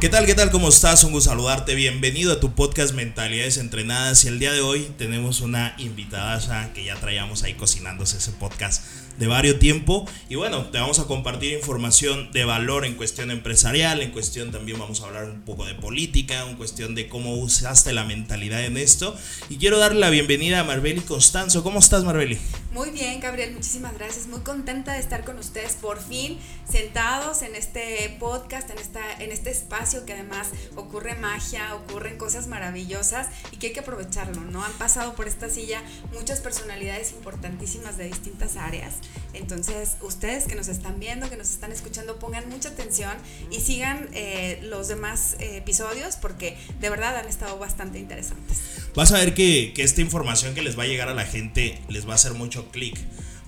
¿Qué tal? ¿Qué tal? ¿Cómo estás? Un gusto saludarte. Bienvenido a tu podcast Mentalidades Entrenadas. Y el día de hoy tenemos una invitada que ya traíamos ahí cocinándose ese podcast de varios tiempo. Y bueno, te vamos a compartir información de valor en cuestión empresarial, en cuestión también vamos a hablar un poco de política, en cuestión de cómo usaste la mentalidad en esto. Y quiero darle la bienvenida a Marbeli Constanzo. ¿Cómo estás, Marbeli? Muy bien, Gabriel, muchísimas gracias. Muy contenta de estar con ustedes por fin sentados en este podcast, en, esta, en este espacio que además ocurre magia, ocurren cosas maravillosas y que hay que aprovecharlo, ¿no? Han pasado por esta silla muchas personalidades importantísimas de distintas áreas entonces, ustedes que nos están viendo, que nos están escuchando, pongan mucha atención y sigan eh, los demás eh, episodios porque de verdad han estado bastante interesantes. Vas a ver que, que esta información que les va a llegar a la gente les va a hacer mucho clic.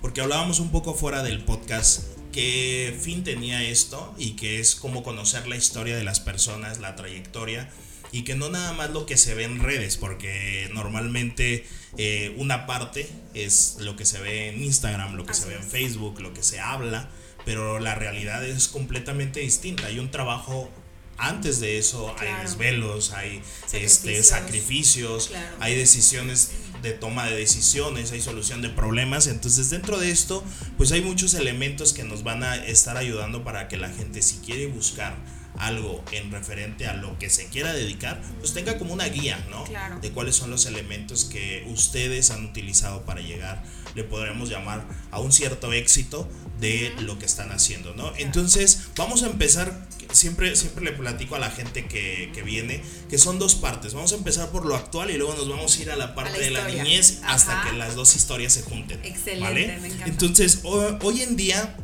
Porque hablábamos un poco fuera del podcast qué fin tenía esto y que es como conocer la historia de las personas, la trayectoria y que no nada más lo que se ve en redes, porque normalmente eh, una parte es lo que se ve en Instagram, lo que se ve en Facebook, lo que se habla, pero la realidad es completamente distinta. Hay un trabajo antes de eso, hay desvelos, hay sacrificios, este, sacrificios hay decisiones de toma de decisiones, hay solución de problemas. Entonces dentro de esto, pues hay muchos elementos que nos van a estar ayudando para que la gente si quiere buscar algo en referente a lo que se quiera dedicar, pues tenga como una guía, ¿no? De cuáles son los elementos que ustedes han utilizado para llegar, le podremos llamar a un cierto éxito de lo que están haciendo, ¿no? Entonces, vamos a empezar, siempre, siempre le platico a la gente que, que, viene, que son dos partes, vamos a empezar por lo actual y luego nos vamos a ir a la parte de la niñez hasta que las dos historias se junten. Excelente, me encanta. Entonces, hoy en día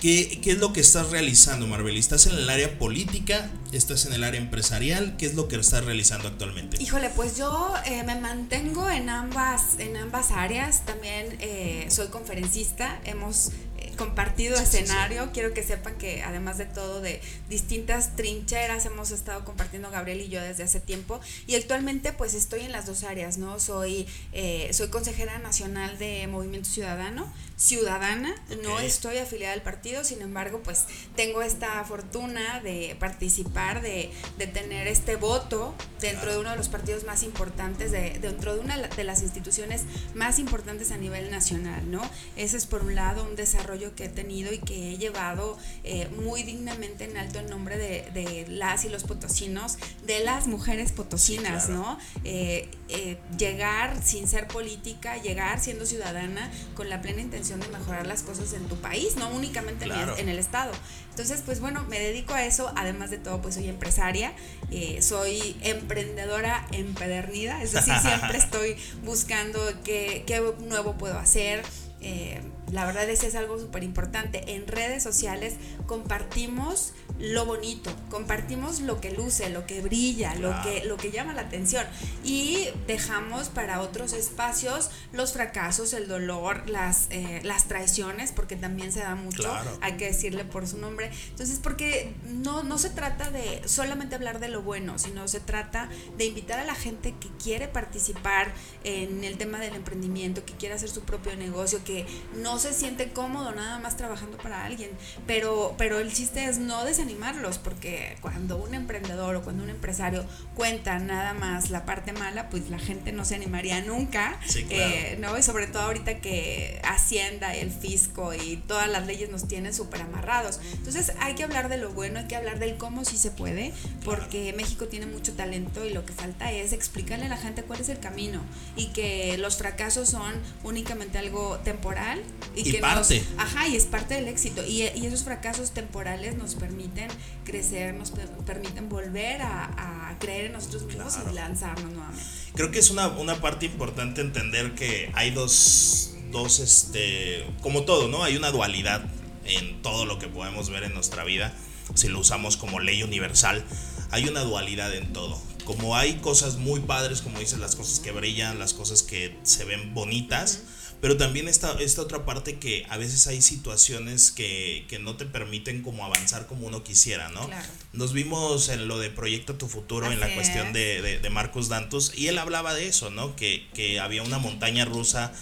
¿Qué, es lo que estás realizando, Marvel? ¿Estás en el área política? ¿Estás en el área empresarial? ¿Qué es lo que estás realizando actualmente? Híjole, pues yo eh, me mantengo en ambas, en ambas áreas. También eh, soy conferencista. Hemos compartido escenario. Quiero que sepan que además de todo de distintas trincheras hemos estado compartiendo Gabriel y yo desde hace tiempo y actualmente pues estoy en las dos áreas, ¿no? Soy, eh, soy consejera nacional de Movimiento Ciudadano, ciudadana, no estoy afiliada al partido, sin embargo pues tengo esta fortuna de participar, de, de tener este voto dentro de uno de los partidos más importantes, de, dentro de una de las instituciones más importantes a nivel nacional, ¿no? Ese es por un lado un desarrollo que he tenido y que he llevado eh, muy dignamente en alto el nombre de, las y los potosinos, de las mujeres potosinas, ¿no? Eh, eh, llegar sin ser política, llegar siendo ciudadana con la plena intención de mejorar las cosas en tu país, no únicamente en, el, Estado. Entonces, pues bueno, me dedico a eso, además de todo, pues soy empresaria, soy emprendedora empedernida, es decir, siempre estoy buscando qué, qué nuevo puedo hacer. Eh, la verdad es que es algo súper importante. En redes sociales compartimos lo bonito, compartimos lo que luce, lo que brilla, lo, que, lo que llama la atención. Y dejamos para otros espacios los fracasos, el dolor, las, eh, las traiciones, porque también se da mucho, hay que decirle por su nombre. Entonces, porque no, no se trata de solamente hablar de lo bueno, sino se trata de invitar a la gente que quiere participar en el tema del emprendimiento, que quiere hacer su propio negocio, que no se siente cómodo nada más trabajando para alguien, pero, pero el chiste es no desanimar animarlos, porque cuando un emprendedor o cuando un empresario cuenta nada más la parte mala, pues la gente no se animaría nunca, eh, ¿no? Y sobre todo ahorita que Hacienda, el fisco y todas las leyes nos tienen súper amarrados. Entonces hay que hablar de lo bueno, hay que hablar del cómo sí se puede, porque México tiene mucho talento y lo que falta es explicarle a la gente cuál es el camino y que los fracasos son únicamente algo temporal y, que parte. ajá, y es parte del éxito y, y esos fracasos temporales nos permiten crecer, nos permiten volver a, creer en nosotros mismos y lanzarnos nuevamente. Creo que es una, una parte importante entender que hay dos, dos, este, como todo, ¿no? Hay una dualidad en todo lo que podemos ver en nuestra vida, si lo usamos como ley universal, hay una dualidad en todo. Como hay cosas muy padres, como dices, las cosas que brillan, las cosas que se ven bonitas, pero también esta, esta otra parte que a veces hay situaciones que, que no te permiten como avanzar como uno quisiera, ¿no? Nos vimos en lo de Proyecto Tu Futuro, en la cuestión de, de, de, Marcos Dantos, y él hablaba de eso, ¿no? Que, que había una montaña rusa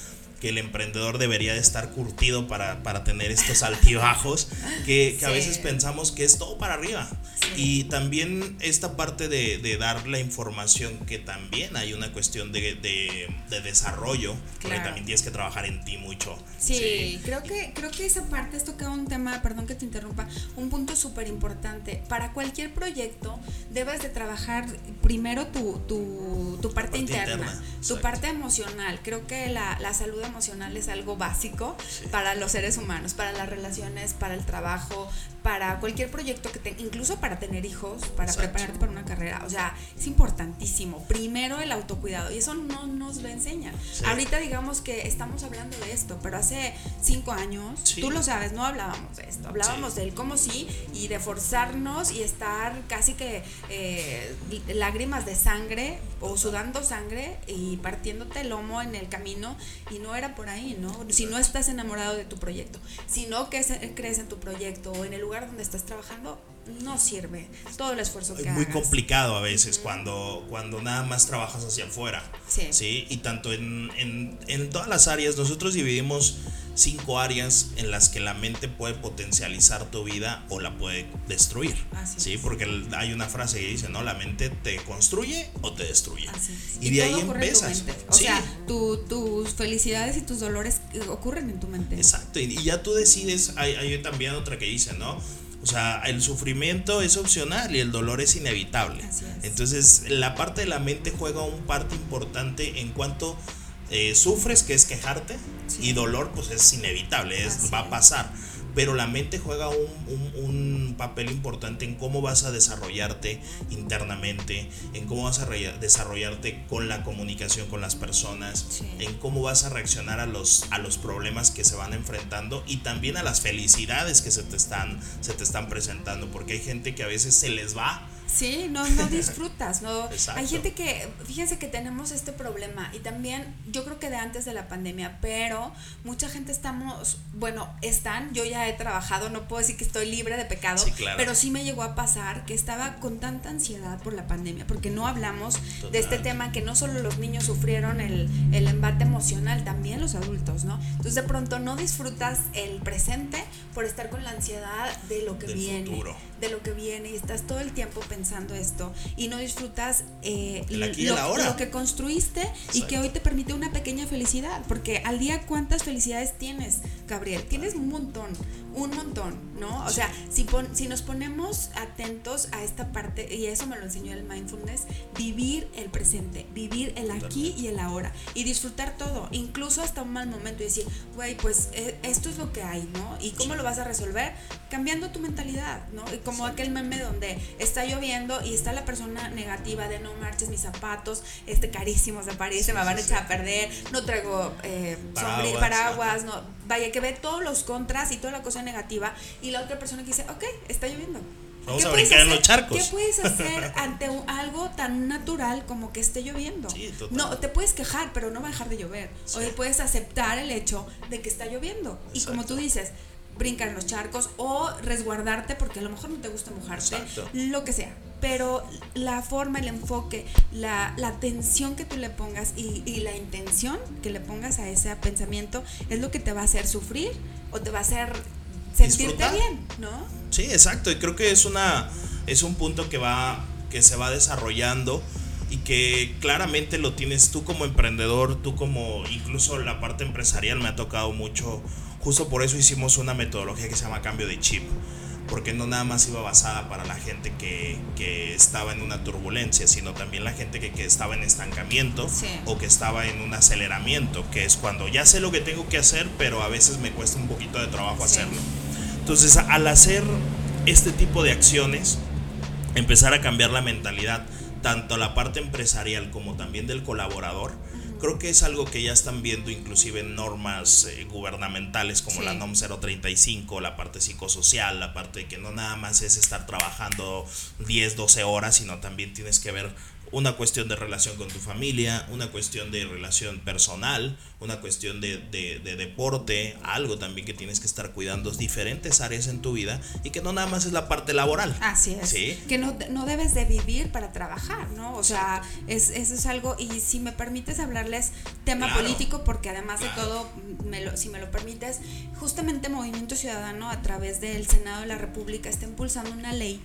que el emprendedor debería de estar curtido para, para tener estos altibajos, que, que a veces pensamos que es todo para arriba. Y también esta parte de, de, dar la información, que también hay una cuestión de, de, de desarrollo, porque también tienes que trabajar en ti mucho. Sí, Creo, que, creo que esa parte es tocado un tema, perdón que te interrumpa, un punto súper importante. Para cualquier proyecto debes de trabajar primero tu, tu, tu parte, interna, tu parte emocional. Creo que la, la, salud emocional es algo básico para los seres humanos, para las relaciones, para el trabajo, para cualquier proyecto que te, incluso para tener hijos, para prepararte para una carrera. O sea, es importantísimo. Primero el autocuidado. Y eso no nos lo enseñan. Ahorita digamos que estamos hablando de esto, pero hace cinco años, tú lo sabes, no hablábamos de esto. Hablábamos del cómo sí y de forzarnos y estar casi que eh, lágrimas de sangre o sudando sangre y partiéndote el lomo en el camino. Y no era por ahí, ¿no? Si no estás enamorado de tu proyecto, si no crees en tu proyecto o en el lugar donde estás trabajando, no sirve todo el esfuerzo que Es muy complicado a veces cuando, cuando nada más trabajas hacia afuera. Sí. Y tanto en, en, en todas las áreas, nosotros dividimos cinco áreas en las que la mente puede potencializar tu vida o la puede destruir. sí, porque hay una frase que dice, ¿no? La mente te construye o te destruye. Y, de ahí empiezas. O sea, tus felicidades y tus dolores ocurren en tu mente. Exacto. Y, ya tú decides, hay, hay también otra que dice, ¿no? O sea, el sufrimiento es opcional y el dolor es inevitable. Entonces, la parte de la mente juega un parte importante en cuanto eh, sufres, que es quejarte, y dolor, pues es inevitable, es, va a pasar pero la mente juega un, papel importante en cómo vas a desarrollarte internamente, en cómo vas a desarrollarte con la comunicación con las personas, en cómo vas a reaccionar a los, a los problemas que se van enfrentando y también a las felicidades que se te están, se te están presentando, porque hay gente que a veces se les va Sí, no, no disfrutas, no. Hay gente que, fíjense que tenemos este problema y también yo creo que de antes de la pandemia, pero mucha gente estamos, bueno, están, yo ya he trabajado, no puedo decir que estoy libre de pecado, pero sí me llegó a pasar que estaba con tanta ansiedad por la pandemia, porque no hablamos de este tema que no solo los niños sufrieron el, el embate emocional, también los adultos, ¿no? Entonces de pronto no disfrutas el presente por estar con la ansiedad de lo que viene, de lo que viene y estás todo el tiempo pensando esto y no disfrutas eh, lo, que construiste y que hoy te permite una pequeña felicidad. Porque al día, ¿cuántas felicidades tienes, Gabriel? Tienes un montón, un montón, ¿no? O sea, si, si nos ponemos atentos a esta parte, y eso me lo enseñó el mindfulness, vivir el presente, vivir el aquí y el ahora y disfrutar todo, incluso hasta un mal momento y decir, güey, pues eh, esto es lo que hay, ¿no? ¿Y cómo lo vas a resolver? Cambiando tu mentalidad, ¿no? Como aquel meme donde está lloviendo y está la persona negativa de no marches mis zapatos, este carísimos de París, se me van a echar a perder, no traigo eh, paraguas, paraguas no, vaya que ve todos los contras y toda la cosa negativa y la otra persona que dice, ok, está lloviendo. Vamos a brincar en los charcos. ¿Qué puedes hacer ante algo tan natural como que esté lloviendo? no, te puedes quejar, pero no va a dejar de llover. O puedes aceptar el hecho de que está lloviendo. Y como tú dices, brincar en los charcos o resguardarte porque a lo mejor no te gusta mojarte, lo que sea. Pero la forma, el enfoque, la, la atención que tú le pongas y, y, la intención que le pongas a ese pensamiento es lo que te va a hacer sufrir o te va a hacer sentirte bien, ¿no? Sí, exacto. Y creo que es una es un punto que va que se va desarrollando y que claramente lo tienes tú como emprendedor, tú como incluso la parte empresarial me ha tocado mucho Justo por eso hicimos una metodología que se llama cambio de chip, porque no nada más iba basada para la gente que, que estaba en una turbulencia, sino también la gente que, que estaba en estancamiento o que estaba en un aceleramiento, que es cuando ya sé lo que tengo que hacer, pero a veces me cuesta un poquito de trabajo hacerlo. Entonces, al hacer este tipo de acciones, empezar a cambiar la mentalidad, tanto la parte empresarial como también del colaborador, creo que es algo que ya están viendo inclusive en normas eh, gubernamentales como la NOM 035, la parte psicosocial, la parte de que no nada más es estar trabajando 10, 12 horas, sino también tienes que ver una cuestión de relación con tu familia, una cuestión de relación personal, una cuestión de, deporte, algo también que tienes que estar cuidando, diferentes áreas en tu vida y que no nada más es la parte laboral. Así es. Que no, no, debes de vivir para trabajar, ¿no? O sea, es, eso es algo, y si me permites hablarles tema político, porque además de todo, me si me lo permites, justamente Movimiento Ciudadano a través del Senado de la República está impulsando una ley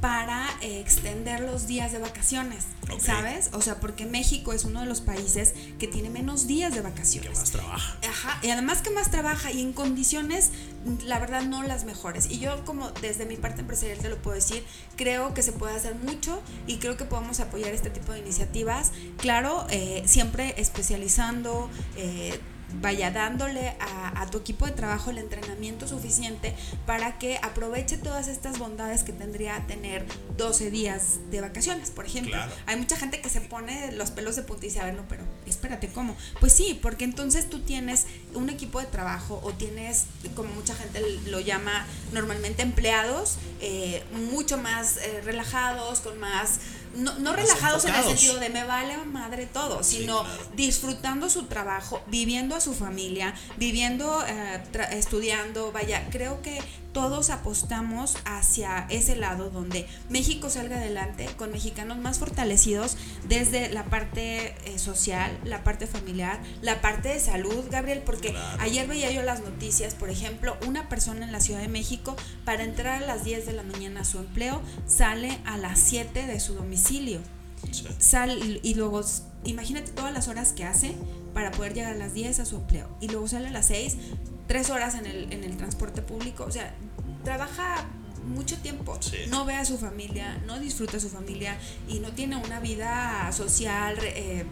para eh, extender los días de vacaciones, ¿sabes? O sea, porque México es uno de los países que tiene menos días de vacaciones. Que más trabaja. Ajá, y además que más trabaja y en condiciones, la verdad, no las mejores. Y yo como desde mi parte empresarial te lo puedo decir, creo que se puede hacer mucho y creo que podemos apoyar este tipo de iniciativas. Claro, eh, siempre especializando. Eh, vaya dándole a, tu equipo de trabajo el entrenamiento suficiente para que aproveche todas estas bondades que tendría tener 12 días de vacaciones, por ejemplo. Hay mucha gente que se pone los pelos de punta y dice, a ver, no, pero espérate, ¿cómo? Pues sí, porque entonces tú tienes un equipo de trabajo o tienes, como mucha gente lo llama normalmente, empleados eh, mucho más eh, relajados, con más no, relajados en el sentido de me vale madre todo, sino disfrutando su trabajo, viviendo a su familia, viviendo, eh, estudiando, vaya, creo que todos apostamos hacia ese lado donde México salga adelante con mexicanos más fortalecidos desde la parte eh, social, la parte familiar, la parte de salud, Gabriel, porque ayer veía yo las noticias, por ejemplo, una persona en la Ciudad de México para entrar a las 10 de la mañana a su empleo sale a las 7 de su domicilio. Sal, y luego imagínate todas las horas que hace para poder llegar a las 10 a su empleo y luego sale a las 6 tres horas en el, en el transporte público, o sea, trabaja mucho tiempo, no ve a su familia, no disfruta a su familia y no tiene una vida social eh,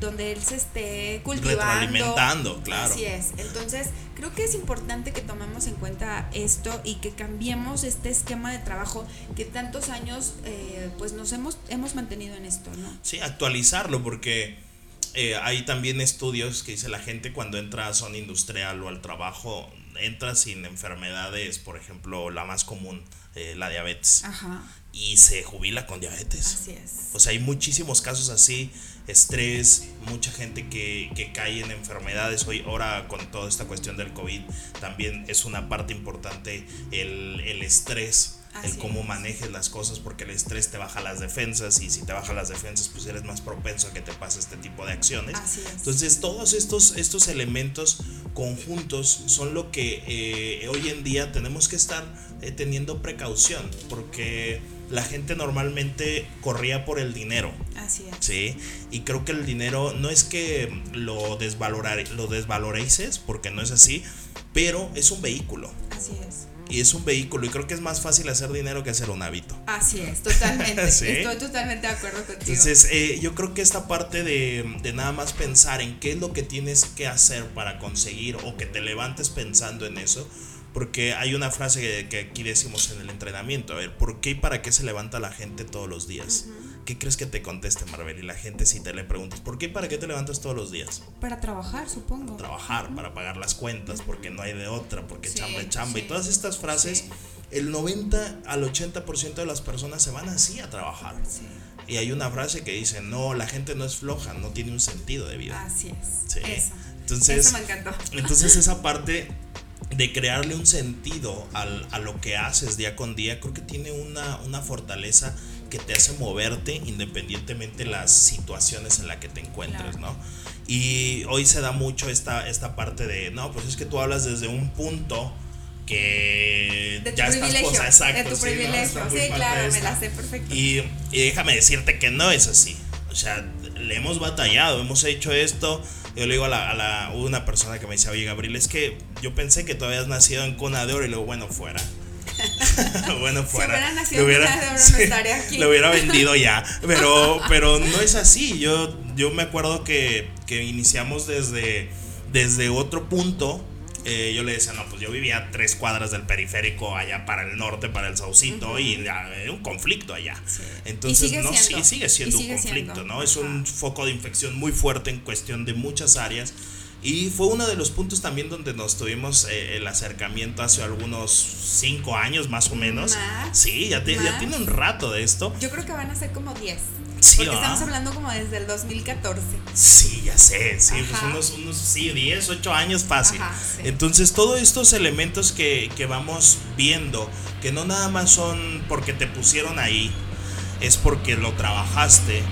donde él se esté cultivando. alimentando claro. Así es. Entonces, creo que es importante que tomemos en cuenta esto y que cambiemos este esquema de trabajo que tantos años eh, pues nos hemos, hemos mantenido en esto, ¿no? Sí, actualizarlo porque eh, hay también estudios que dice la gente cuando entra a zona industrial o al trabajo, entra sin enfermedades, por ejemplo, la más común, eh, la diabetes. Y se jubila con diabetes. Así es. O sea, hay muchísimos casos así, estrés, mucha gente que, que cae en enfermedades. Hoy, ahora con toda esta cuestión del COVID, también es una parte importante el, el estrés el cómo manejes las cosas, porque el estrés te baja las defensas y si te baja las defensas, pues eres más propenso a que te pase este tipo de acciones. Entonces, todos estos, estos elementos conjuntos son lo que eh, hoy en día tenemos que estar eh, teniendo precaución, porque la gente normalmente corría por el dinero. Así es. Sí, y creo que el dinero no es que lo, desvalorar, lo desvalorices, porque no es así, pero es un vehículo. Así es y es un vehículo y creo que es más fácil hacer dinero que hacer un hábito. Así es, totalmente. Estoy totalmente de acuerdo contigo. Entonces, eh, yo creo que esta parte de, de, nada más pensar en qué es lo que tienes que hacer para conseguir o que te levantes pensando en eso, porque hay una frase que, aquí decimos en el entrenamiento, a ver, ¿por qué y para qué se levanta la gente todos los días? ¿Qué crees que te conteste Marvel? Y la gente si te le preguntas, ¿por qué para qué te levantas todos los días? Para trabajar, supongo. Para trabajar, para pagar las cuentas, porque no hay de otra, porque chamba chamba. Y todas estas frases, el 90 al 80% de las personas se van así a trabajar. Y hay una frase que dice, no, la gente no es floja, no tiene un sentido de vida. Así es. Entonces, Eso me encantó. Entonces esa parte de crearle un sentido al, a lo que haces día con día, creo que tiene una, una fortaleza que te hace moverte independientemente de las situaciones en las que te encuentres, ¿no? Y hoy se da mucho esta, esta parte de, no, pues es que tú hablas desde un punto que de tu ya privilegio, estás exacto, de tu privilegio, sí, claro, me la sé perfecto. Y, y, déjame decirte que no es así. O sea, le hemos batallado, hemos hecho esto. Yo le digo a, la, a la, una persona que me dice, oye Gabriel, es que yo pensé que tú habías nacido en Cuna de Oro y luego, bueno, fuera. Bueno, fuera. lo hubiera, vendido ya. Pero, pero no es así. Yo, yo me acuerdo que, que iniciamos desde, desde otro punto. Eh, yo le decía, no, pues yo vivía tres cuadras del periférico allá para el norte, para el Saucito, y hay un conflicto allá. Entonces, no, sí, sigue siendo un conflicto, ¿no? Es un foco de infección muy fuerte en cuestión de muchas áreas. Y fue uno de los puntos también donde nos tuvimos eh, el acercamiento hace algunos cinco años más o menos. Sí, ya, ya tiene un rato de esto. Yo creo que van a ser como 10. Sí, Porque estamos hablando como desde el 2014. Sí, ya sé, sí, pues unos, unos sí, 10, 8 años fácil. Entonces, todos estos elementos que, que vamos viendo, que no nada más son porque te pusieron ahí, es porque lo trabajaste,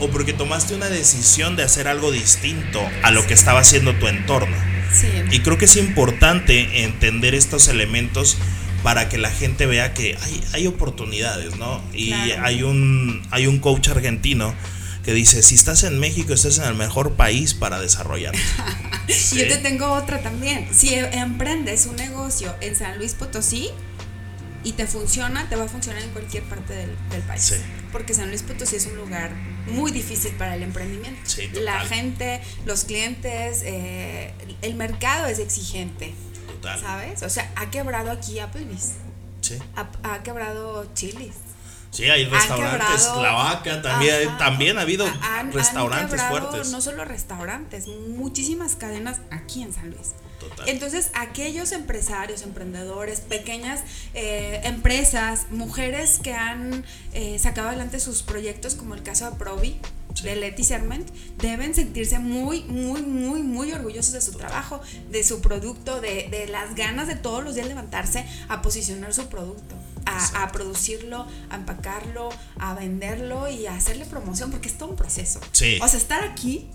o porque tomaste una decisión de hacer algo distinto a lo que estaba haciendo tu entorno. Y creo que es importante entender estos elementos para que la gente vea que hay, hay oportunidades, ¿no? Y hay, un, hay un coach argentino que dice, si estás en México, estás en el mejor país para desarrollar. Yo te tengo otra también. Si emprendes un negocio en San Luis Potosí y te funciona, te va a funcionar en cualquier parte del, país. Porque San Luis Potosí es un lugar muy difícil para el emprendimiento. La gente, los clientes, eh, el mercado es exigente. Total. ¿Sabes? O sea, ha quebrado aquí Applebee's. Sí. Ha, ha quebrado Chili's. Sí, hay restaurantes, La Vaca, también, también ha habido restaurantes fuertes. No solo restaurantes, muchísimas cadenas aquí en San Luis. Total. Entonces, aquellos empresarios, emprendedores, pequeñas eh, empresas, mujeres que han eh, sacado adelante sus proyectos, como el caso de Provi, de Leti Serment, deben sentirse muy, muy, muy, muy orgullosos de su trabajo, de su producto, de, de las ganas de todos los días levantarse a posicionar su producto a, producirlo, a empacarlo, a venderlo y a hacerle promoción, porque es todo un proceso. Sí. O sea, estar aquí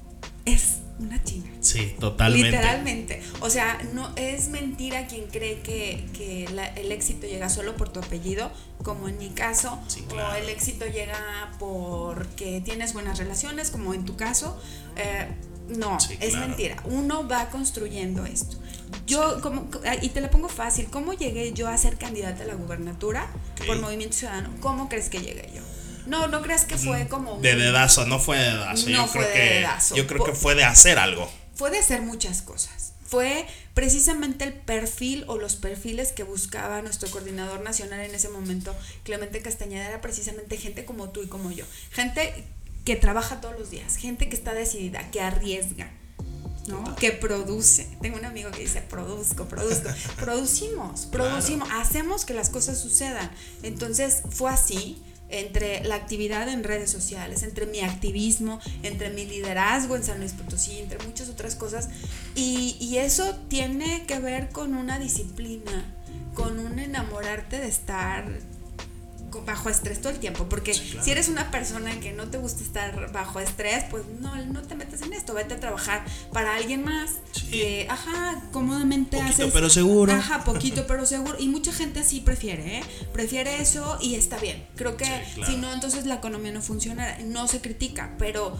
es una chinga. Sí, totalmente. Literalmente. O sea, no es mentira quien cree que, que el éxito llega solo por tu apellido, como en mi caso, o el éxito llega porque tienes buenas relaciones, como en tu caso. Eh, no, es mentira. Uno va construyendo esto. Yo, como, y te la pongo fácil, ¿cómo llegué yo a ser candidata a la gubernatura por Movimiento Ciudadano? ¿Cómo crees que llegué yo? No, no crees que fue como... De dedazo, no fue de dedazo. No yo fue creo de que, dedazo. Yo creo que fue de hacer algo. Fue de hacer muchas cosas. Fue precisamente el perfil o los perfiles que buscaba nuestro coordinador nacional en ese momento, Clemente Castañeda, era precisamente gente como tú y como yo. Gente que trabaja todos los días, gente que está decidida, que arriesga, ¿no? Que produce. Tengo un amigo que dice, produzco, produzco. Producimos, producimos, hacemos que las cosas sucedan. Entonces fue así entre la actividad en redes sociales, entre mi activismo, entre mi liderazgo en San Luis Potosí, entre muchas otras cosas. Y, y eso tiene que ver con una disciplina, con un enamorarte de estar bajo estrés todo el tiempo, porque si eres una persona que no te gusta estar bajo estrés, pues no, no te metes en esto, vete a trabajar para alguien más, que, ajá, cómodamente poquito, pero seguro. Ajá, poquito pero seguro, y mucha gente así prefiere, ¿eh? prefiere eso y está bien, creo que si no, entonces la economía no funciona, no se critica, pero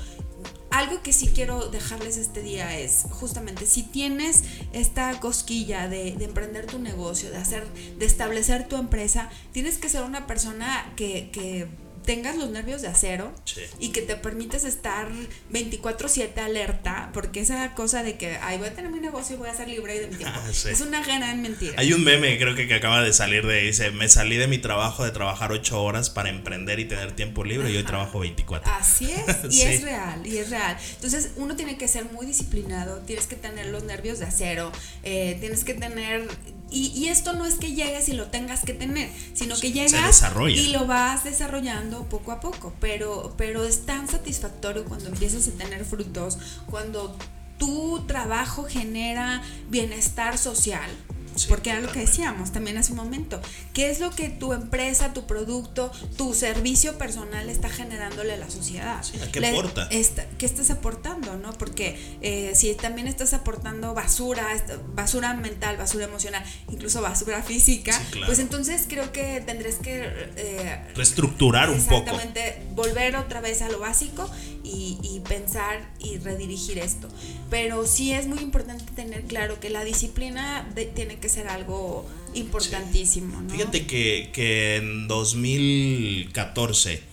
algo que sí quiero dejarles este día es justamente si tienes esta cosquilla de, emprender tu negocio, de hacer, de establecer tu empresa, tienes que ser una persona que, que tengas los nervios de acero y que te permites estar 24/7 alerta, porque esa cosa de que, ay, voy a tener mi negocio y voy a ser libre de mi tiempo, ah, es una gran mentira. Hay un meme, creo que, que acaba de salir de, dice, me salí de mi trabajo de trabajar 8 horas para emprender y tener tiempo libre y hoy trabajo 24. Así es, y es real, y es real. Entonces, uno tiene que ser muy disciplinado, tienes que tener los nervios de acero, eh, tienes que tener y, esto no es que llegues y lo tengas que tener, sino que llegas y lo vas desarrollando poco a poco. Pero, pero es tan satisfactorio cuando empiezas a tener frutos, cuando tu trabajo genera bienestar social porque era lo que decíamos también hace un momento. ¿Qué es lo que tu empresa, tu producto, tu servicio personal está generándole a la sociedad? qué aporta? ¿Qué estás aportando? ¿no? Porque eh, si también estás aportando basura, basura mental, basura emocional, incluso basura física, pues entonces creo que tendrás que... Eh, Reestructurar un poco. Exactamente, volver otra vez a lo básico y, y pensar y redirigir esto. Pero sí es muy importante tener claro que la disciplina tiene que ser algo importantísimo. Fíjate que, que en 2014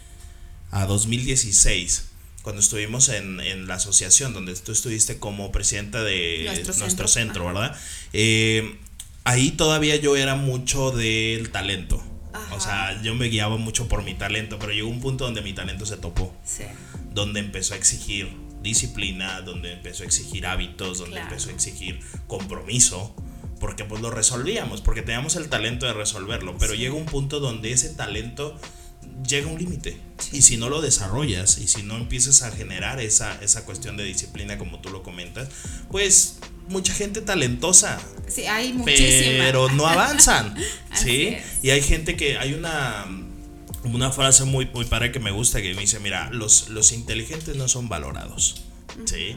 a 2016 cuando estuvimos en, en, la asociación donde tú estuviste como presidenta de nuestro, centro, ¿verdad? Eh, ahí todavía yo era mucho del talento. O sea, yo me guiaba mucho por mi talento, pero llegó un punto donde mi talento se topó. Sí. Donde empezó a exigir disciplina, donde empezó a exigir hábitos, donde empezó a exigir compromiso, porque pues lo resolvíamos, porque teníamos el talento de resolverlo, pero llega un punto donde ese talento llega a un límite. Y si no lo desarrollas y si no empiezas a generar esa, esa cuestión de disciplina como tú lo comentas, pues mucha gente talentosa. Sí, hay muchísima. Pero no avanzan. ¿sí? Y hay gente que hay una una frase muy, muy padre que me gusta que me dice, mira, los, los inteligentes no son valorados. ¿Sí?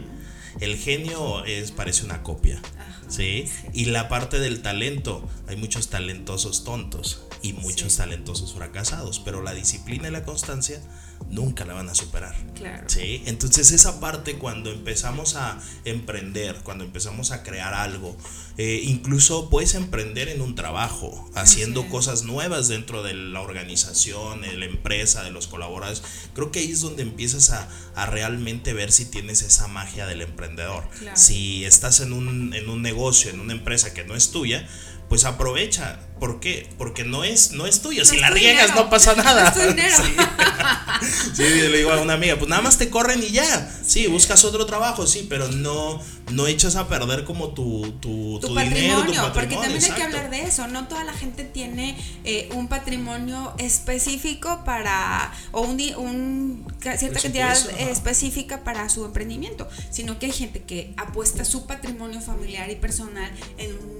el genio es, parece una copia. ¿sí? Y la parte del talento, hay muchos talentosos tontos y muchos talentosos fracasados, pero la disciplina y la constancia nunca la van a superar. ¿sí? Entonces esa parte cuando empezamos a emprender, cuando empezamos a crear algo, eh, incluso puedes emprender en un trabajo, haciendo cosas nuevas dentro de la organización, de la empresa, de los colaboradores. Creo que ahí es donde empiezas a, realmente ver si tienes esa magia del emprendedor. Si estás en un, en un negocio, en una empresa que no es tuya, pues aprovecha. ¿Por qué? Porque no es, no es tuyo. si la riegas no pasa nada. sí. le digo a una amiga, pues nada más te corren y ya. Sí, buscas otro trabajo, sí, pero no, no echas a perder como tu, tu, tu, patrimonio, dinero, Porque también hay que hablar de eso. No toda la gente tiene eh, un patrimonio específico para, o un, un cierta cantidad específica para su emprendimiento, sino que hay gente que apuesta su patrimonio familiar y personal en un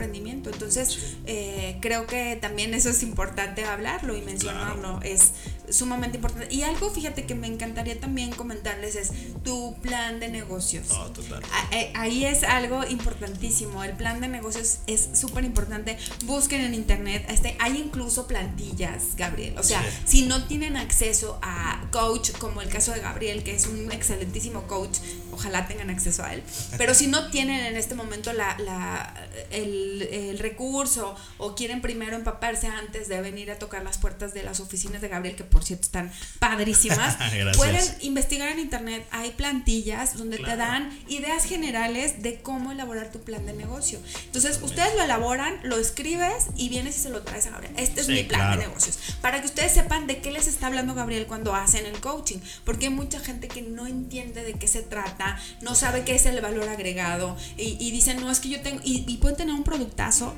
emprendimiento. Entonces, eh, creo que también eso es importante hablarlo y mencionarlo. Es sumamente importante. Y algo, fíjate, que me encantaría también comentarles es tu plan de negocios. Oh, total. Eh, ahí es algo importantísimo. El plan de negocios es súper importante. Busquen en internet. Este, hay incluso plantillas, Gabriel. O sea, si no tienen acceso a coach, como el caso de Gabriel, que es un excelentísimo coach, ojalá tengan acceso a él. Pero si no tienen en este momento la, la, el, el recurso o quieren primero empaparse antes de venir a tocar las puertas de las oficinas de Gabriel, que por cierto están padrísimas, pueden investigar en internet. Hay plantillas donde te dan ideas generales de cómo elaborar tu plan de negocio. Entonces, ustedes lo elaboran, lo escribes y vienes y se lo traes a Gabriel. Este es mi plan de negocios. Para que ustedes sepan de qué les está hablando Gabriel cuando hacen el coaching. Porque hay mucha gente que no entiende de qué se trata, no sabe qué es el valor agregado y, dicen, no, es que yo tengo, y, y pueden tener un productazo,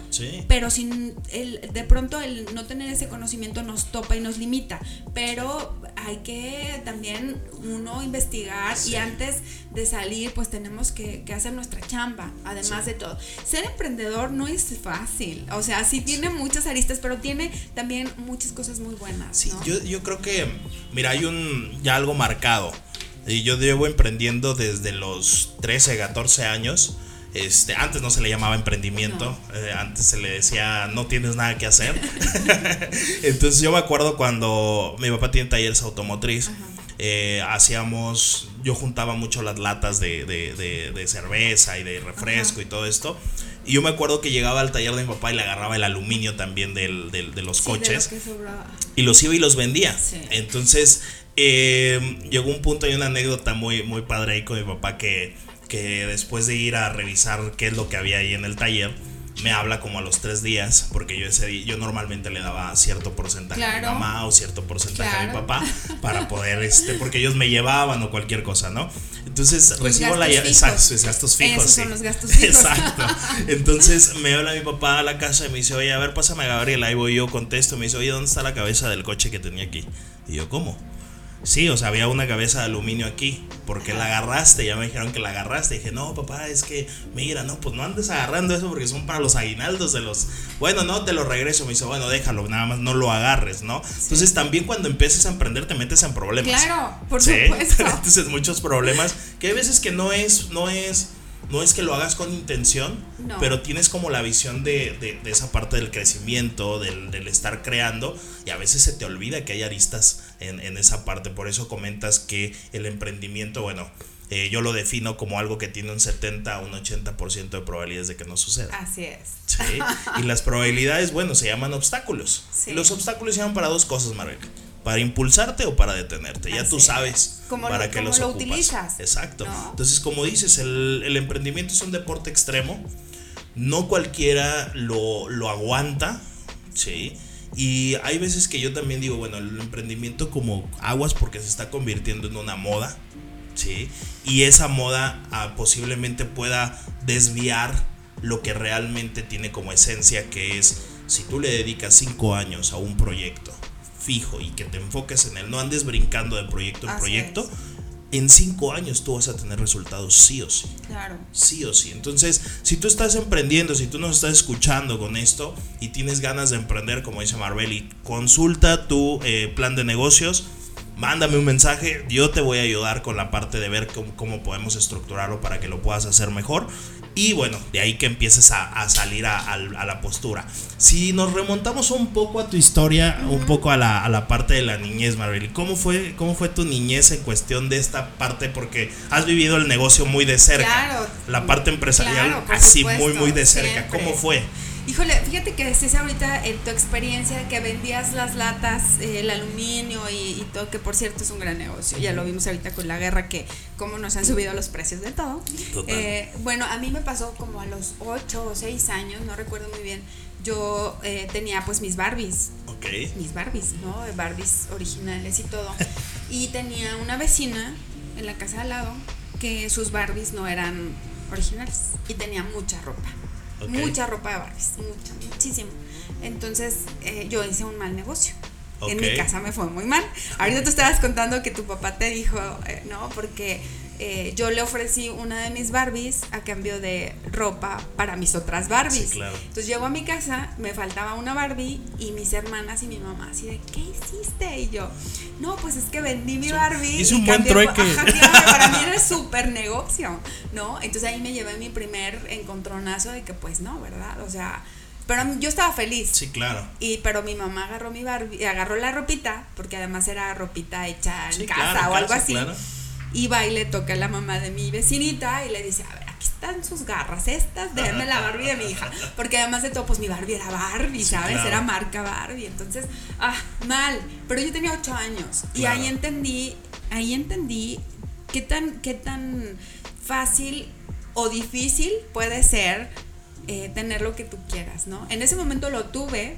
pero sin el, de pronto el no tener ese conocimiento nos topa y nos limita. Pero hay que también uno investigar y antes de salir pues tenemos que, hacer nuestra chamba, además de todo. Ser emprendedor no es fácil, o sea, sí tiene muchas aristas, pero tiene también muchas cosas muy buenas. Sí, yo, yo creo que, mira, hay un ya algo marcado. Y yo llevo emprendiendo desde los 13, 14 años. Este, antes no se le llamaba emprendimiento, eh, antes se le decía no tienes nada que hacer. Entonces yo me acuerdo cuando mi papá tiene talleres automotriz, eh, hacíamos, yo juntaba mucho las latas de, de, cerveza y de refresco y todo esto. Y yo me acuerdo que llegaba al taller de mi papá y le agarraba el aluminio también del, de los coches. y los iba y los vendía. Entonces eh, llegó un punto y una anécdota muy, muy padre ahí con mi papá que que después de ir a revisar qué es lo que había ahí en el taller, me habla como a los tres días, porque yo ese yo normalmente le daba cierto porcentaje a mi mamá o cierto porcentaje a mi papá para poder, este, porque ellos me llevaban o cualquier cosa, ¿no? Entonces recibo la llave, exacto, gastos fijos. Esos son los gastos fijos. Exacto. Entonces me habla mi papá a la casa y me dice, oye, a ver, pásame a Gabriel, ahí voy yo, contesto, me dice, oye, ¿dónde está la cabeza del coche que tenía aquí? Y yo, ¿cómo? Sí, o sea, había una cabeza de aluminio aquí. Porque la agarraste, ya me dijeron que la agarraste. Y dije, no, papá, es que, mira, no, pues no andes agarrando eso porque son para los aguinaldos de los. Bueno, no, te lo regreso. Me dice, bueno, déjalo, nada más no lo agarres, ¿no? Entonces también cuando empieces a emprender te metes en problemas. Claro, por supuesto. Entonces muchos problemas que hay veces que no es, no es no es que lo hagas con intención, pero tienes como la visión de, esa parte del crecimiento, del, estar creando, y a veces se te olvida que hay aristas en, esa parte. Por eso comentas que el emprendimiento, bueno, eh, yo lo defino como algo que tiene un 70 a un 80% de probabilidades de que no suceda. Así es. Y las probabilidades, bueno, se llaman obstáculos. Y los obstáculos se llaman para dos cosas, Marvel para impulsarte o para detenerte. ya tú sabes para qué los lo utilizas. Exacto. Entonces, como dices, el, el, emprendimiento es un deporte extremo. No cualquiera lo, lo aguanta. Sí. Y hay veces que yo también digo, bueno, el emprendimiento como aguas porque se está convirtiendo en una moda. Sí. Y esa moda ah, posiblemente pueda desviar lo que realmente tiene como esencia, que es si tú le dedicas cinco años a un proyecto fijo y que te enfoques en él, no andes brincando de proyecto en proyecto, en cinco años tú vas a tener resultados sí o sí. Claro. Sí o sí. Entonces, si tú estás emprendiendo, si tú nos estás escuchando con esto y tienes ganas de emprender, como dice Marbelli, consulta tu eh, plan de negocios mándame un mensaje, yo te voy a ayudar con la parte de ver cómo, cómo podemos estructurarlo para que lo puedas hacer mejor. Y bueno, de ahí que empieces a, salir a, la postura. Si nos remontamos un poco a tu historia, un poco a la, parte de la niñez, Marvel, ¿cómo fue, ¿cómo fue tu niñez en cuestión de esta parte? Porque has vivido el negocio muy de cerca. Claro, la parte empresarial así muy, muy de cerca. ¿Cómo fue? Híjole, fíjate que decías ahorita en tu experiencia que vendías las latas, eh, el aluminio y, todo, que por cierto es un gran negocio. Ya lo vimos ahorita con la guerra, que cómo nos han subido los precios de todo. Eh, bueno, a mí me pasó como a los 8 o 6 años, no recuerdo muy bien. Yo eh, tenía pues mis Barbies. Ok. Mis Barbies, ¿no? Barbies originales y todo. y tenía una vecina en la casa al lado que sus Barbies no eran originales y tenía mucha ropa. Mucha ropa de Barbies, mucha, muchísimo. Entonces eh, yo hice un mal negocio. En mi casa me fue muy mal. Ahorita tú estabas contando que tu papá te dijo, eh, ¿no? Porque eh, yo le ofrecí una de mis Barbies a cambio de ropa para mis otras Barbies. Entonces llego a mi casa, me faltaba una Barbie y mis hermanas y mi mamá así de, ¿qué hiciste? Y yo, no, pues es que vendí mi Barbie. Hice un buen trueque. para mí era súper negocio, ¿no? Entonces ahí me llevé mi primer encontronazo de que pues no, ¿verdad? O sea... Pero yo estaba feliz. Sí, claro. Y pero mi mamá agarró mi Barbie, agarró la ropita, porque además era ropita hecha en casa o algo así. Claro y va y le toca a la mamá de mi vecinita y le dice, a ver, aquí están sus garras estas, déjenme la Barbie de mi hija. Porque además de todo, pues mi Barbie era Barbie, ¿sabes? Era marca Barbie. Entonces, ah, mal. Pero yo tenía ocho años y ahí entendí, ahí entendí qué tan, qué tan fácil o difícil puede ser eh, tener lo que tú quieras, ¿no? En ese momento lo tuve,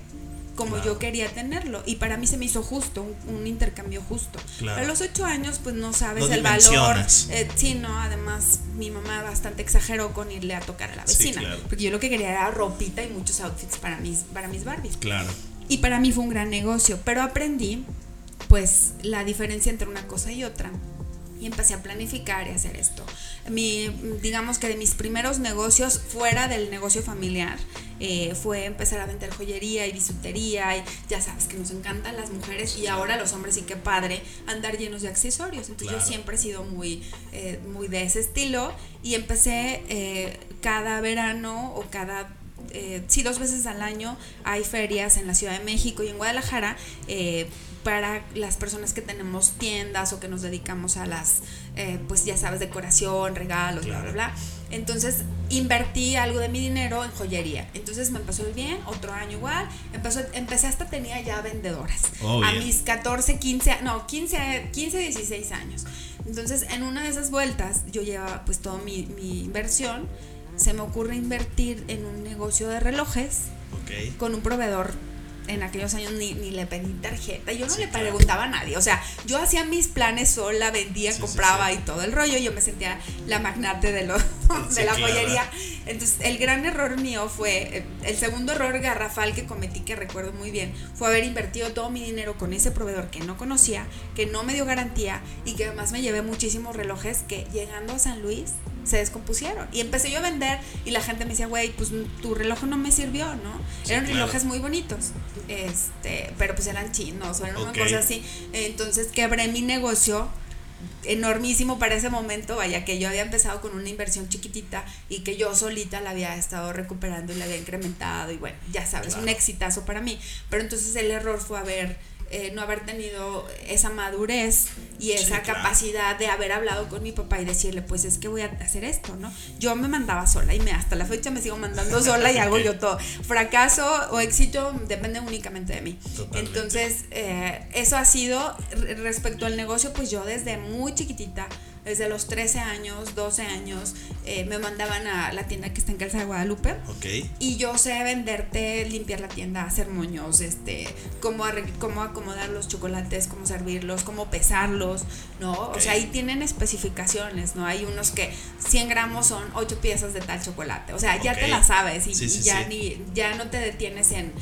como yo quería tenerlo. Y para mí se me hizo justo, un, intercambio justo. A los ocho años, pues no sabes el valor. Eh, sí, no, además mi mamá bastante exageró con irle a tocar a la vecina. Porque yo lo que quería era ropita y muchos outfits para mis, para mis Barbies. Claro. Y para mí fue un gran negocio, pero aprendí pues la diferencia entre una cosa y otra y empecé a planificar y hacer esto. Mi, digamos que de mis primeros negocios fuera del negocio familiar eh, fue empezar a vender joyería y bisutería y ya sabes que nos encantan las mujeres y ahora los hombres y qué padre andar llenos de accesorios. Entonces yo siempre he sido muy, eh, muy de ese estilo y empecé eh, cada verano o cada sí, dos veces al año hay ferias en la Ciudad de México y en Guadalajara para las personas que tenemos tiendas o que nos dedicamos a las, eh, pues ya sabes, decoración, regalos, bla, bla, bla. Entonces invertí algo de mi dinero en joyería. Entonces me empezó bien, otro año igual. Empezó, empecé hasta tenía ya vendedoras. Oh, a mis 14, 15, no, 15, 15, 16 años. Entonces en una de esas vueltas yo llevaba pues toda mi, mi inversión. Se me ocurre invertir en un negocio de relojes con un proveedor en aquellos años ni, ni le pedí tarjeta, yo no le preguntaba a nadie, o sea, yo hacía mis planes sola, vendía, compraba y todo el rollo, yo me sentía la magnate de, lo, de la joyería. Entonces, el gran error mío fue, eh, el segundo error garrafal que cometí, que recuerdo muy bien, fue haber invertido todo mi dinero con ese proveedor que no conocía, que no me dio garantía y que además me llevé muchísimos relojes que llegando a San Luis se descompusieron. Y empecé yo a vender y la gente me decía, güey, pues tu reloj no me sirvió, ¿no? eran relojes muy bonitos, este, pero pues eran chinos o eran una cosa así. Entonces quebré mi negocio enormísimo para ese momento, vaya que yo había empezado con una inversión chiquitita y que yo solita la había estado recuperando y la había incrementado y bueno, ya sabes, un exitazo para mí. Pero entonces el error fue haber eh, no haber tenido esa madurez y esa capacidad de haber hablado con mi papá y decirle, pues es que voy a hacer esto, ¿no? Yo me mandaba sola y me, hasta la fecha me sigo mandando sola y hago yo todo. Fracaso o éxito depende únicamente de mí. Entonces, eh, eso ha sido respecto al negocio, pues yo desde muy chiquitita desde los 13 años, 12 años, eh, me mandaban a la tienda que está en Calza de Guadalupe. Ok. Y yo sé venderte, limpiar la tienda, hacer moños, este, cómo, cómo acomodar los chocolates, cómo servirlos, cómo pesarlos, ¿no? O sea, ahí tienen especificaciones, ¿no? Hay unos que 100 gramos son 8 piezas de tal chocolate. O sea, ya te la sabes y, ya, Ni, ya no te detienes en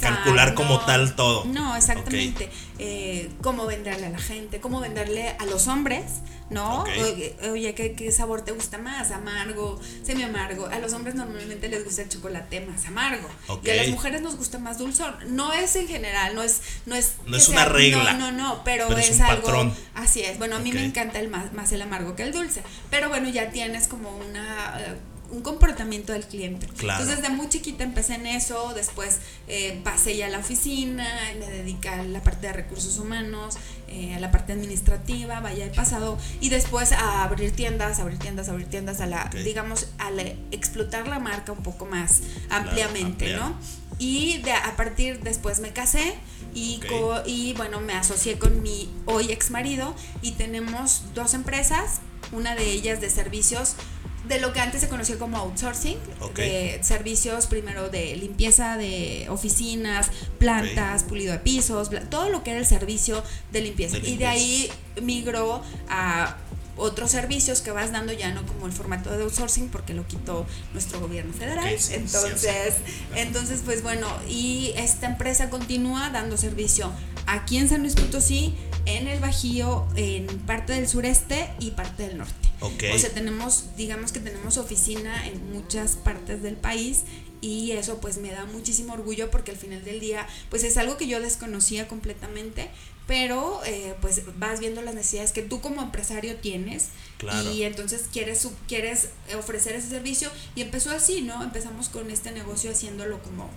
calcular como tal todo. No, exactamente. Eh, cómo venderle a la gente, cómo venderle a los hombres, ¿no? Oye, oye ¿qué, sabor te gusta más? Amargo, semi amargo. A los hombres normalmente les gusta el chocolate más amargo. Y a las mujeres nos gusta más dulzón. No es en general, no es. No es, no es una regla. No, no, no, pero, es, algo. Patrón. Así es. Bueno, a mí me encanta el más, más el amargo que el dulce. Pero bueno, ya tienes como una un comportamiento del cliente. Entonces, desde muy chiquita empecé en eso, después eh, pasé ya a la oficina, me dediqué a la parte de recursos humanos, eh, a la parte administrativa, vaya he pasado, y después a abrir tiendas, abrir tiendas, abrir tiendas, a la, digamos, a explotar la marca un poco más ampliamente, ¿no? Y de, a partir después me casé y, y bueno, me asocié con mi hoy ex marido y tenemos dos empresas, una de ellas de servicios de lo que antes se conocía como outsourcing, de servicios primero de limpieza de oficinas, plantas, pulido de pisos, todo lo que era el servicio de limpieza. Y de ahí migró a otros servicios que vas dando ya no como el formato de outsourcing porque lo quitó nuestro gobierno federal. entonces, entonces pues bueno, y esta empresa continúa dando servicio aquí en San Luis Potosí, en el Bajío, en parte del sureste y parte del norte. O sea, tenemos, digamos que tenemos oficina en muchas partes del país y eso pues me da muchísimo orgullo porque al final del día pues es algo que yo desconocía completamente pero eh, pues vas viendo las necesidades que tú como empresario tienes y entonces quieres quieres ofrecer ese servicio y empezó así no empezamos con este negocio haciéndolo como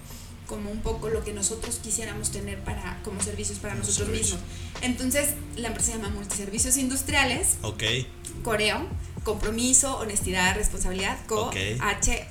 como un poco lo que nosotros quisiéramos tener para como servicios para nosotros mismos. Entonces la empresa se llama Multiservicios Industriales. Ok. Coreo, compromiso, honestidad, responsabilidad, co, H,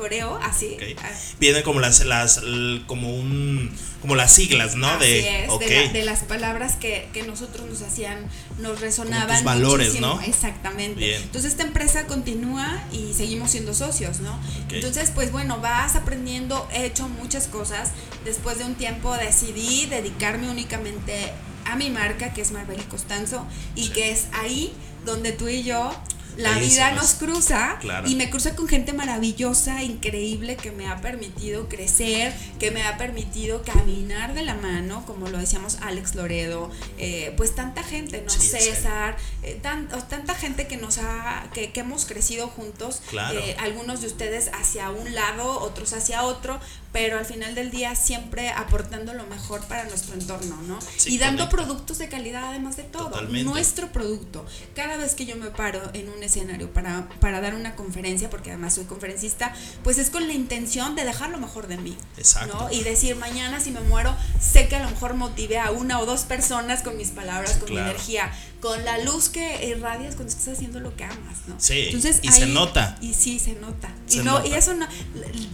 coreo, así. Ah. Vienen como las, las, como un, como las siglas, ¿no? de, de, las palabras que, nosotros nos hacían, nos resonaban. valores, ¿no? Exactamente. Entonces esta empresa continúa y seguimos siendo socios, ¿no? Entonces, pues bueno, vas aprendiendo, he hecho muchas cosas. Después de un tiempo decidí dedicarme únicamente a mi marca, que es Marbel y Costanzo, y que es ahí donde tú y yo la vida nos cruza y me cruza con gente maravillosa, increíble, que me ha permitido crecer, que me ha permitido caminar de la mano, como lo decíamos Alex Loredo, eh, pues tanta gente, ¿no? César, eh, tanta gente que nos ha, que, hemos crecido juntos, eh, algunos de ustedes hacia un lado, otros hacia otro, pero al final del día siempre aportando lo mejor para nuestro entorno, ¿no? y dando productos de calidad además de todo, nuestro producto. Cada vez que yo me paro en un escenario para, para dar una conferencia, porque además soy conferencista, pues es con la intención de dejar lo mejor de mí. Exacto. Y decir, mañana si me muero, sé que a lo mejor motive a una o dos personas con mis palabras, con mi energía, con la luz que irradias cuando estás haciendo lo que amas, ¿no? Sí. Entonces, y se nota. Y sí, se nota. y no, y eso no,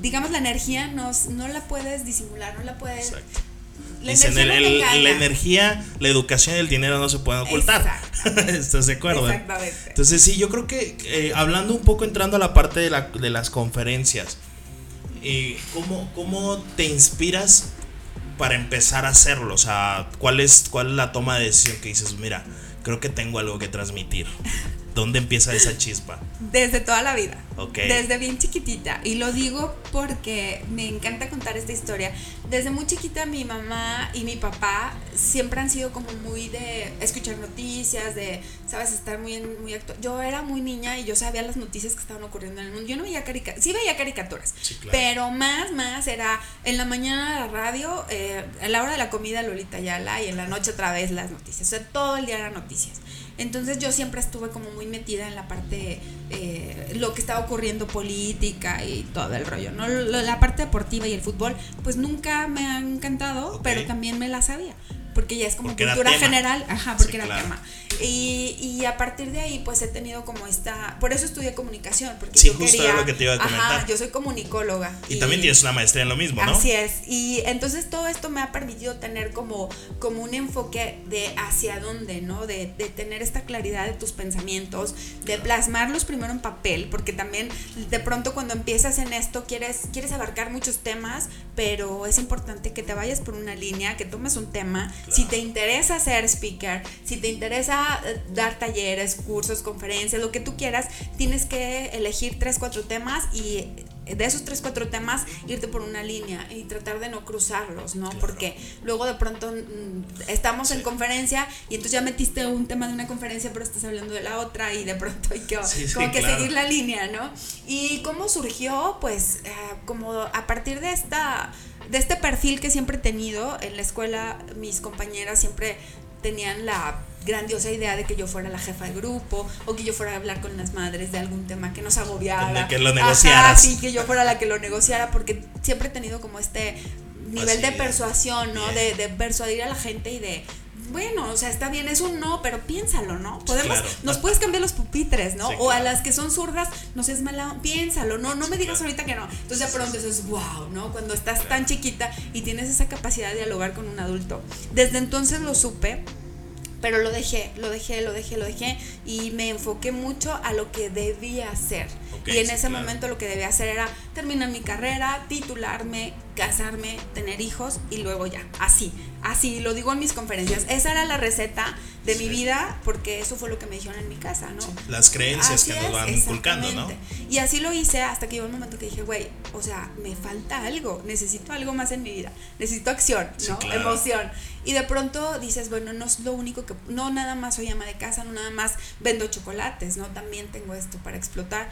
digamos, la energía nos no la puedes disimular, no la puedes... Exacto. La, energía, la energía, la educación y el dinero no se pueden ocultar. ¿Estás de acuerdo? Exactamente. Entonces sí, yo creo que eh, hablando un poco, entrando a la parte de, la, de las conferencias, eh, ¿cómo, ¿cómo te inspiras para empezar a hacerlo? O sea, ¿cuál es, ¿cuál es la toma de decisión que dices, mira, creo que tengo algo que transmitir? ¿Dónde empieza esa chispa? Desde toda la vida. Desde bien chiquitita. Y lo digo porque me encanta contar esta historia. Desde muy chiquita mi mamá y mi papá siempre han sido como muy de escuchar noticias, de, sabes, estar muy, muy actual. Yo era muy niña y yo sabía las noticias que estaban ocurriendo en el mundo. Yo no veía caricaturas, sí veía caricaturas, pero más, más era en la mañana la radio, eh, a la hora de la comida Lolita Yala y en la noche otra vez las noticias. O sea, todo el día eran noticias. Entonces yo siempre estuve como muy metida en la parte, eh, lo que estaba ocurriendo política y todo el rollo, ¿no? La parte deportiva y el fútbol, pues nunca me han encantado, pero también me la sabía porque ya es como cultura general, ajá, porque era tema. Y, y, a partir de ahí, pues he tenido como esta. Por eso estudié comunicación, porque sí, yo justo quería. lo que te iba a comentar. Ajá, yo soy comunicóloga. Y, también tienes una maestría en lo mismo, ¿no? Así es. Y entonces todo esto me ha permitido tener como, como un enfoque de hacia dónde, ¿no? De, de tener esta claridad de tus pensamientos, de plasmarlos primero en papel, porque también de pronto cuando empiezas en esto quieres, quieres abarcar muchos temas, pero es importante que te vayas por una línea, que tomes un tema si te interesa ser speaker, si te interesa dar talleres, cursos, conferencias, lo que tú quieras, tienes que elegir tres, cuatro temas y de esos tres, cuatro temas, irte por una línea y tratar de no cruzarlos, ¿no? Porque luego de pronto mm, estamos en conferencia y entonces ya metiste un tema de una conferencia, pero estás hablando de la otra y de pronto hay que, como que seguir la línea, ¿no? Y cómo surgió, pues, eh, como a partir de esta de este perfil que siempre he tenido en la escuela, mis compañeras siempre tenían la grandiosa idea de que yo fuera la jefa de grupo o que yo fuera a hablar con las madres de algún tema que nos agobiara. Que lo negociaras. sí, que yo fuera la que lo negociara porque siempre he tenido como este nivel de persuasión, ¿no? De, de, persuadir a la gente y de, bueno, o sea, está bien, es un no, pero piénsalo, ¿no? Podemos, nos puedes cambiar los pupitres, ¿no? o a las que son zurdas, no seas mala, piénsalo, no, no me digas ahorita que no. Entonces de pronto eso es wow, ¿no? Cuando estás tan chiquita y tienes esa capacidad de dialogar con un adulto. Desde entonces lo supe pero lo dejé, lo dejé, lo dejé, lo dejé y me enfoqué mucho a lo que debía hacer. y en ese momento lo que debía hacer era terminar mi carrera, titularme, casarme, tener hijos y luego ya, así, así, lo digo en mis conferencias. Esa era la receta de mi vida porque eso fue lo que me dijeron en mi casa, ¿no? Las creencias que nos van inculcando, ¿no? Y así lo hice hasta que llegó un momento que dije, güey, o sea, me falta algo, necesito algo más en mi vida, necesito acción, ¿no? Emoción. Y de pronto dices, bueno, no es lo único que, no nada más soy ama de casa, no nada más vendo chocolates, ¿no? También tengo esto para explotar.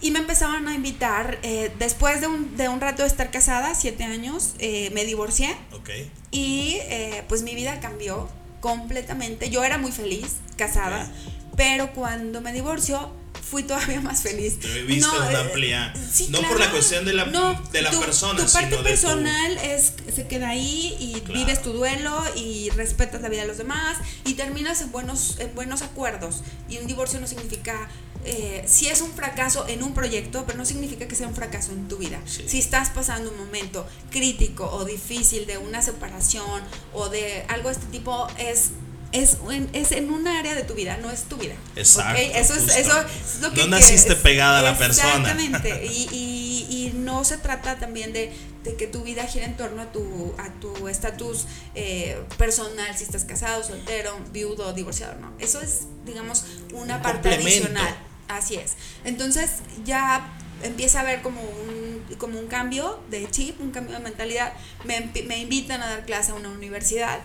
Y me empezaban a invitar, eh, después de un, de un, rato de estar casada, siete años, eh, me divorcié. Okay. Y eh, pues mi vida cambió completamente. Yo era muy feliz, casada, pero cuando me divorció, fui todavía más feliz. Viste no, una amplia. no por la cuestión de la, de la persona, tu parte personal es se queda ahí y vives tu duelo y respetas la vida de los demás y terminas en buenos, en buenos acuerdos. Y un divorcio no significa eh, si es un fracaso en un proyecto, pero no significa que sea un fracaso en tu vida. Si estás pasando un momento crítico o difícil de una separación o de algo de este tipo, es es en, es en un área de tu vida, no es tu vida. Exacto. Eso, es, eso lo que No naciste pegada a la persona. Exactamente. Y, y, y, no se trata también de, de, que tu vida gire en torno a tu a tu estatus eh, personal, si estás casado, soltero, viudo, divorciado, no. Eso es, digamos, una parte adicional. Así es. Entonces ya empieza a haber como un, como un cambio de chip, un cambio de mentalidad. Me, me invitan a dar clase a una universidad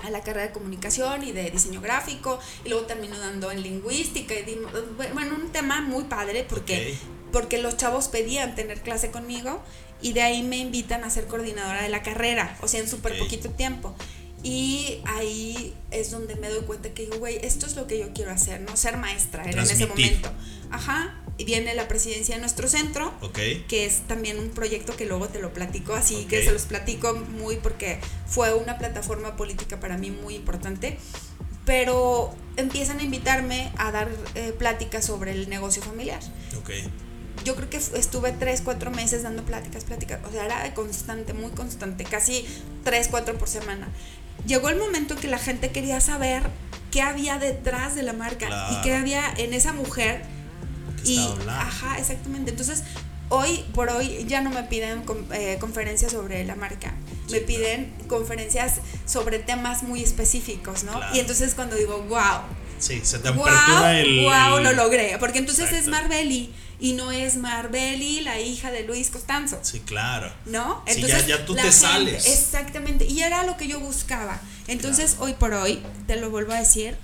a la carrera de comunicación y de diseño gráfico y luego termino dando en lingüística y bueno un tema muy padre porque porque los chavos pedían tener clase conmigo y de ahí me invitan a ser coordinadora de la carrera o sea en súper poquito tiempo y ahí es donde me doy cuenta que digo, güey, esto es lo que yo quiero hacer, ¿no? Ser maestra, era en ese momento. Ajá. Viene la presidencia de nuestro centro, que es también un proyecto que luego te lo platico, así que se los platico muy porque fue una plataforma política para mí muy importante. Pero empiezan a invitarme a dar eh, pláticas sobre el negocio familiar. Okay yo creo que estuve tres, cuatro meses dando pláticas, pláticas, o sea, era constante, muy constante, casi tres, cuatro por semana llegó el momento en que la gente quería saber qué había detrás de la marca y qué había en esa mujer. Y, ajá, exactamente. Entonces, hoy por hoy ya no me piden eh, conferencias sobre la marca, me piden conferencias sobre temas muy específicos, ¿no? Y entonces cuando digo, wow. Sí, se te wow, el... Wow, lo logré. Porque entonces es Marbelli y no es Marbelli, la hija de Luis Costanzo. Sí, claro. ¿No? Entonces, ya, tú te sales. Exactamente, y era lo que yo buscaba. Entonces, hoy por hoy, te lo vuelvo a decir,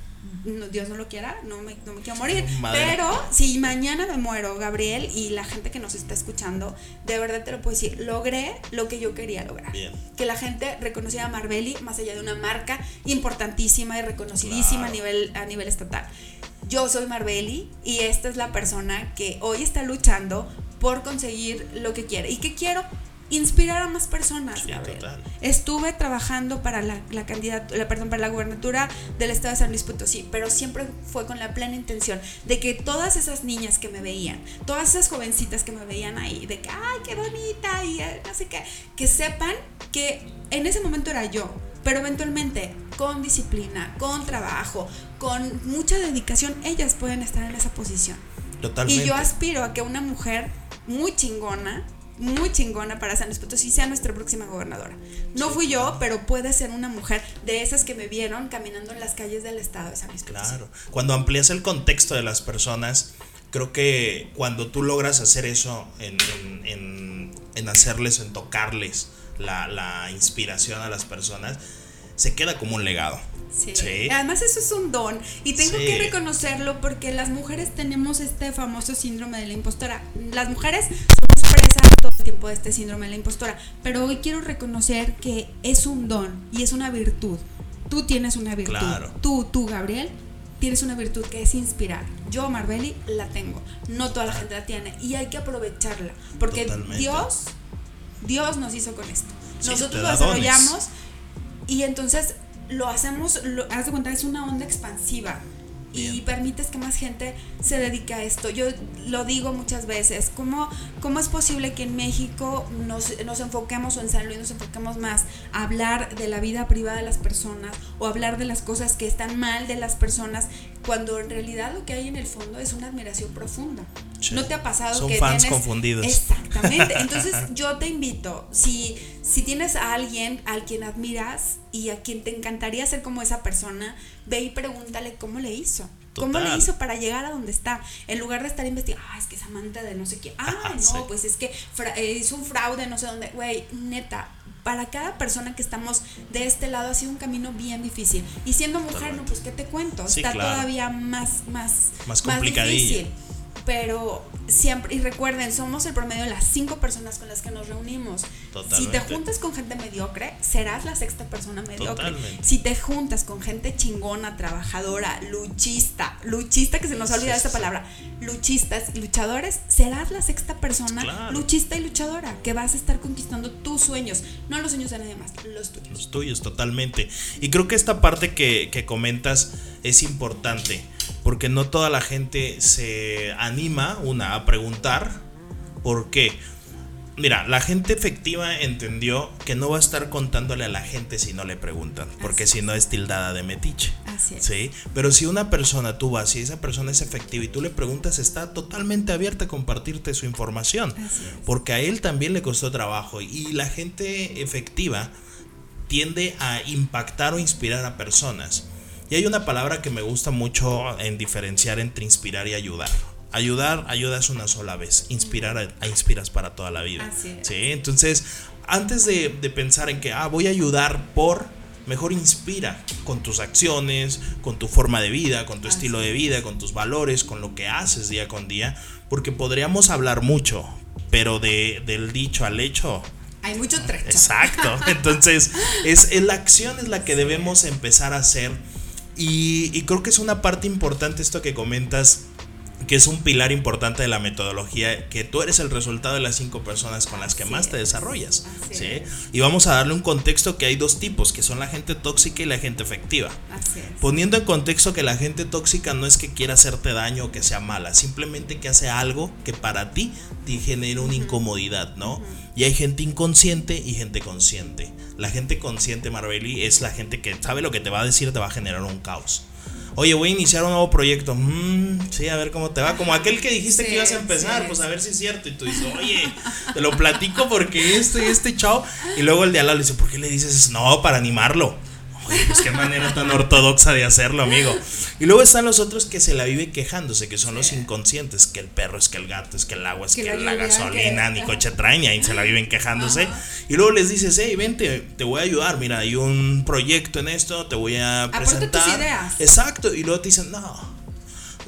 Dios no lo quiera, no me, no me quiero morir. Pero si mañana me muero, Gabriel, y la gente que nos está escuchando, de verdad te lo puedo decir, logré lo que yo quería lograr. Que la gente reconociera a Marbelli más allá de una marca importantísima y reconocidísima a, nivel, a nivel estatal yo soy Marbelli y esta es la persona que hoy está luchando por conseguir lo que quiere. ¿Y qué quiero? Inspirar a más personas. Estuve trabajando para la, la la, perdón, para la gubernatura del estado de San Luis Potosí, pero siempre fue con la plena intención de que todas esas niñas que me veían, todas esas jovencitas que me veían ahí, de que, ay, qué bonita, y eh, no sé qué, que sepan que en ese momento era yo, pero eventualmente con disciplina, con trabajo, con mucha dedicación, ellas pueden estar en esa posición. Totalmente. Y yo aspiro a que una mujer muy chingona, muy chingona para San Luis Potosí sea nuestra próxima gobernadora. No fui yo, pero puede ser una mujer de esas que me vieron caminando en las calles del estado de San Luis Potosí. Claro. Cuando amplias el contexto de las personas, creo que cuando tú logras hacer eso en, en, en, hacerles, en tocarles la, la inspiración a las personas, se queda como un legado. Sí. Además eso es un don y tengo que reconocerlo porque las mujeres tenemos este famoso síndrome de la impostora. Las mujeres somos todo el tiempo de este síndrome de la impostora, pero hoy quiero reconocer que es un don y es una virtud. Tú tienes una virtud. Tú, tú, Gabriel, tienes una virtud que es inspirar. Yo, Marbeli, la tengo. No toda la gente la tiene y hay que aprovecharla porque Dios, Dios nos hizo con esto. Nosotros lo desarrollamos y entonces lo hacemos, lo, haz de cuenta, es una onda expansiva y permites que más gente se dedique a esto. Yo lo digo muchas veces, ¿cómo, cómo es posible que en México nos, nos, enfoquemos o en San Luis nos enfoquemos más a hablar de la vida privada de las personas o hablar de las cosas que están mal de las personas cuando en realidad lo que hay en el fondo es una admiración profunda? ¿No te ha pasado Son fans confundidos. Exactamente. Entonces yo te invito, si, si tienes a alguien al quien admiras y a quien te encantaría ser como esa persona, ve y pregúntale cómo le hizo. ¿Cómo le hizo para llegar a donde está? En lugar de estar investigando, ah, es que es amante de no sé qué, ah, no, pues es que eh, hizo un fraude, no sé dónde, güey, neta, para cada persona que estamos de este lado ha sido un camino bien difícil. Y siendo mujer, no, pues qué te cuento, está todavía más, más, más, más difícil. Pero siempre, y recuerden, somos el promedio de las cinco personas con las que nos reunimos. Si te juntas con gente mediocre, serás la sexta persona mediocre. Si te juntas con gente chingona, trabajadora, luchista, luchista, que se nos ha olvidado esa palabra, luchistas, luchadores, serás la sexta persona luchista y luchadora, que vas a estar conquistando tus sueños, no los sueños de nadie más, los tuyos. Los tuyos, totalmente. Y creo que esta parte que, que comentas es importante porque no toda la gente se anima, una, a preguntar por qué. Mira, la gente efectiva entendió que no va a estar contándole a la gente si no le preguntan, porque si no es tildada de metiche. Así es. ¿sí? Pero si una persona tú vas y esa persona es efectiva y tú le preguntas, está totalmente abierta a compartirte su información, porque a él también le costó trabajo y la gente efectiva tiende a impactar o inspirar a personas. Y hay una palabra que me gusta mucho en diferenciar entre inspirar y ayudar. Ayudar, ayudas una sola vez. Inspirar, a, inspiras para toda la vida. Así ¿sí? Entonces, antes de, pensar en que, ah, voy a ayudar por, mejor inspira con tus acciones, con tu forma de vida, con tu estilo de vida, con tus valores, con lo que haces día con día, porque podríamos hablar mucho, pero de, del dicho al hecho. Hay mucho trecho. Exacto. Entonces, es, es, la acción es la que debemos empezar a hacer y, creo que es una parte importante esto que comentas que es un pilar importante de la metodología, que tú eres el resultado de las cinco personas con las que más te desarrollas. ¿sí? Y vamos a darle un contexto que hay dos tipos, que son la gente tóxica y la gente efectiva. Poniendo en contexto que la gente tóxica no es que quiera hacerte daño o que sea mala, simplemente que hace algo que para ti te genera una incomodidad, ¿no? Y hay gente inconsciente y gente consciente. La gente consciente, Marbeli, es la gente que sabe lo que te va a decir, te va a generar un caos. Oye, voy a iniciar un nuevo proyecto. Mm, sí, a ver cómo te va. Como aquel que dijiste que ibas a empezar, pues a ver si es cierto. Y tú dices, oye, te lo platico porque esto y este chao. Y luego el de al lado le dice, ¿por qué le dices no? Para animarlo. Pues qué manera tan ortodoxa de hacerlo, amigo. Y luego están los otros que se la viven quejándose, que son los inconscientes, que el perro es que el gato, es que el agua, es que, la, gasolina, ni coche traen, y se la viven quejándose. Y luego les dices, hey, vente, te voy a ayudar, mira, hay un proyecto en esto, te voy a presentar. Tus ideas. Exacto, y luego te dicen, no,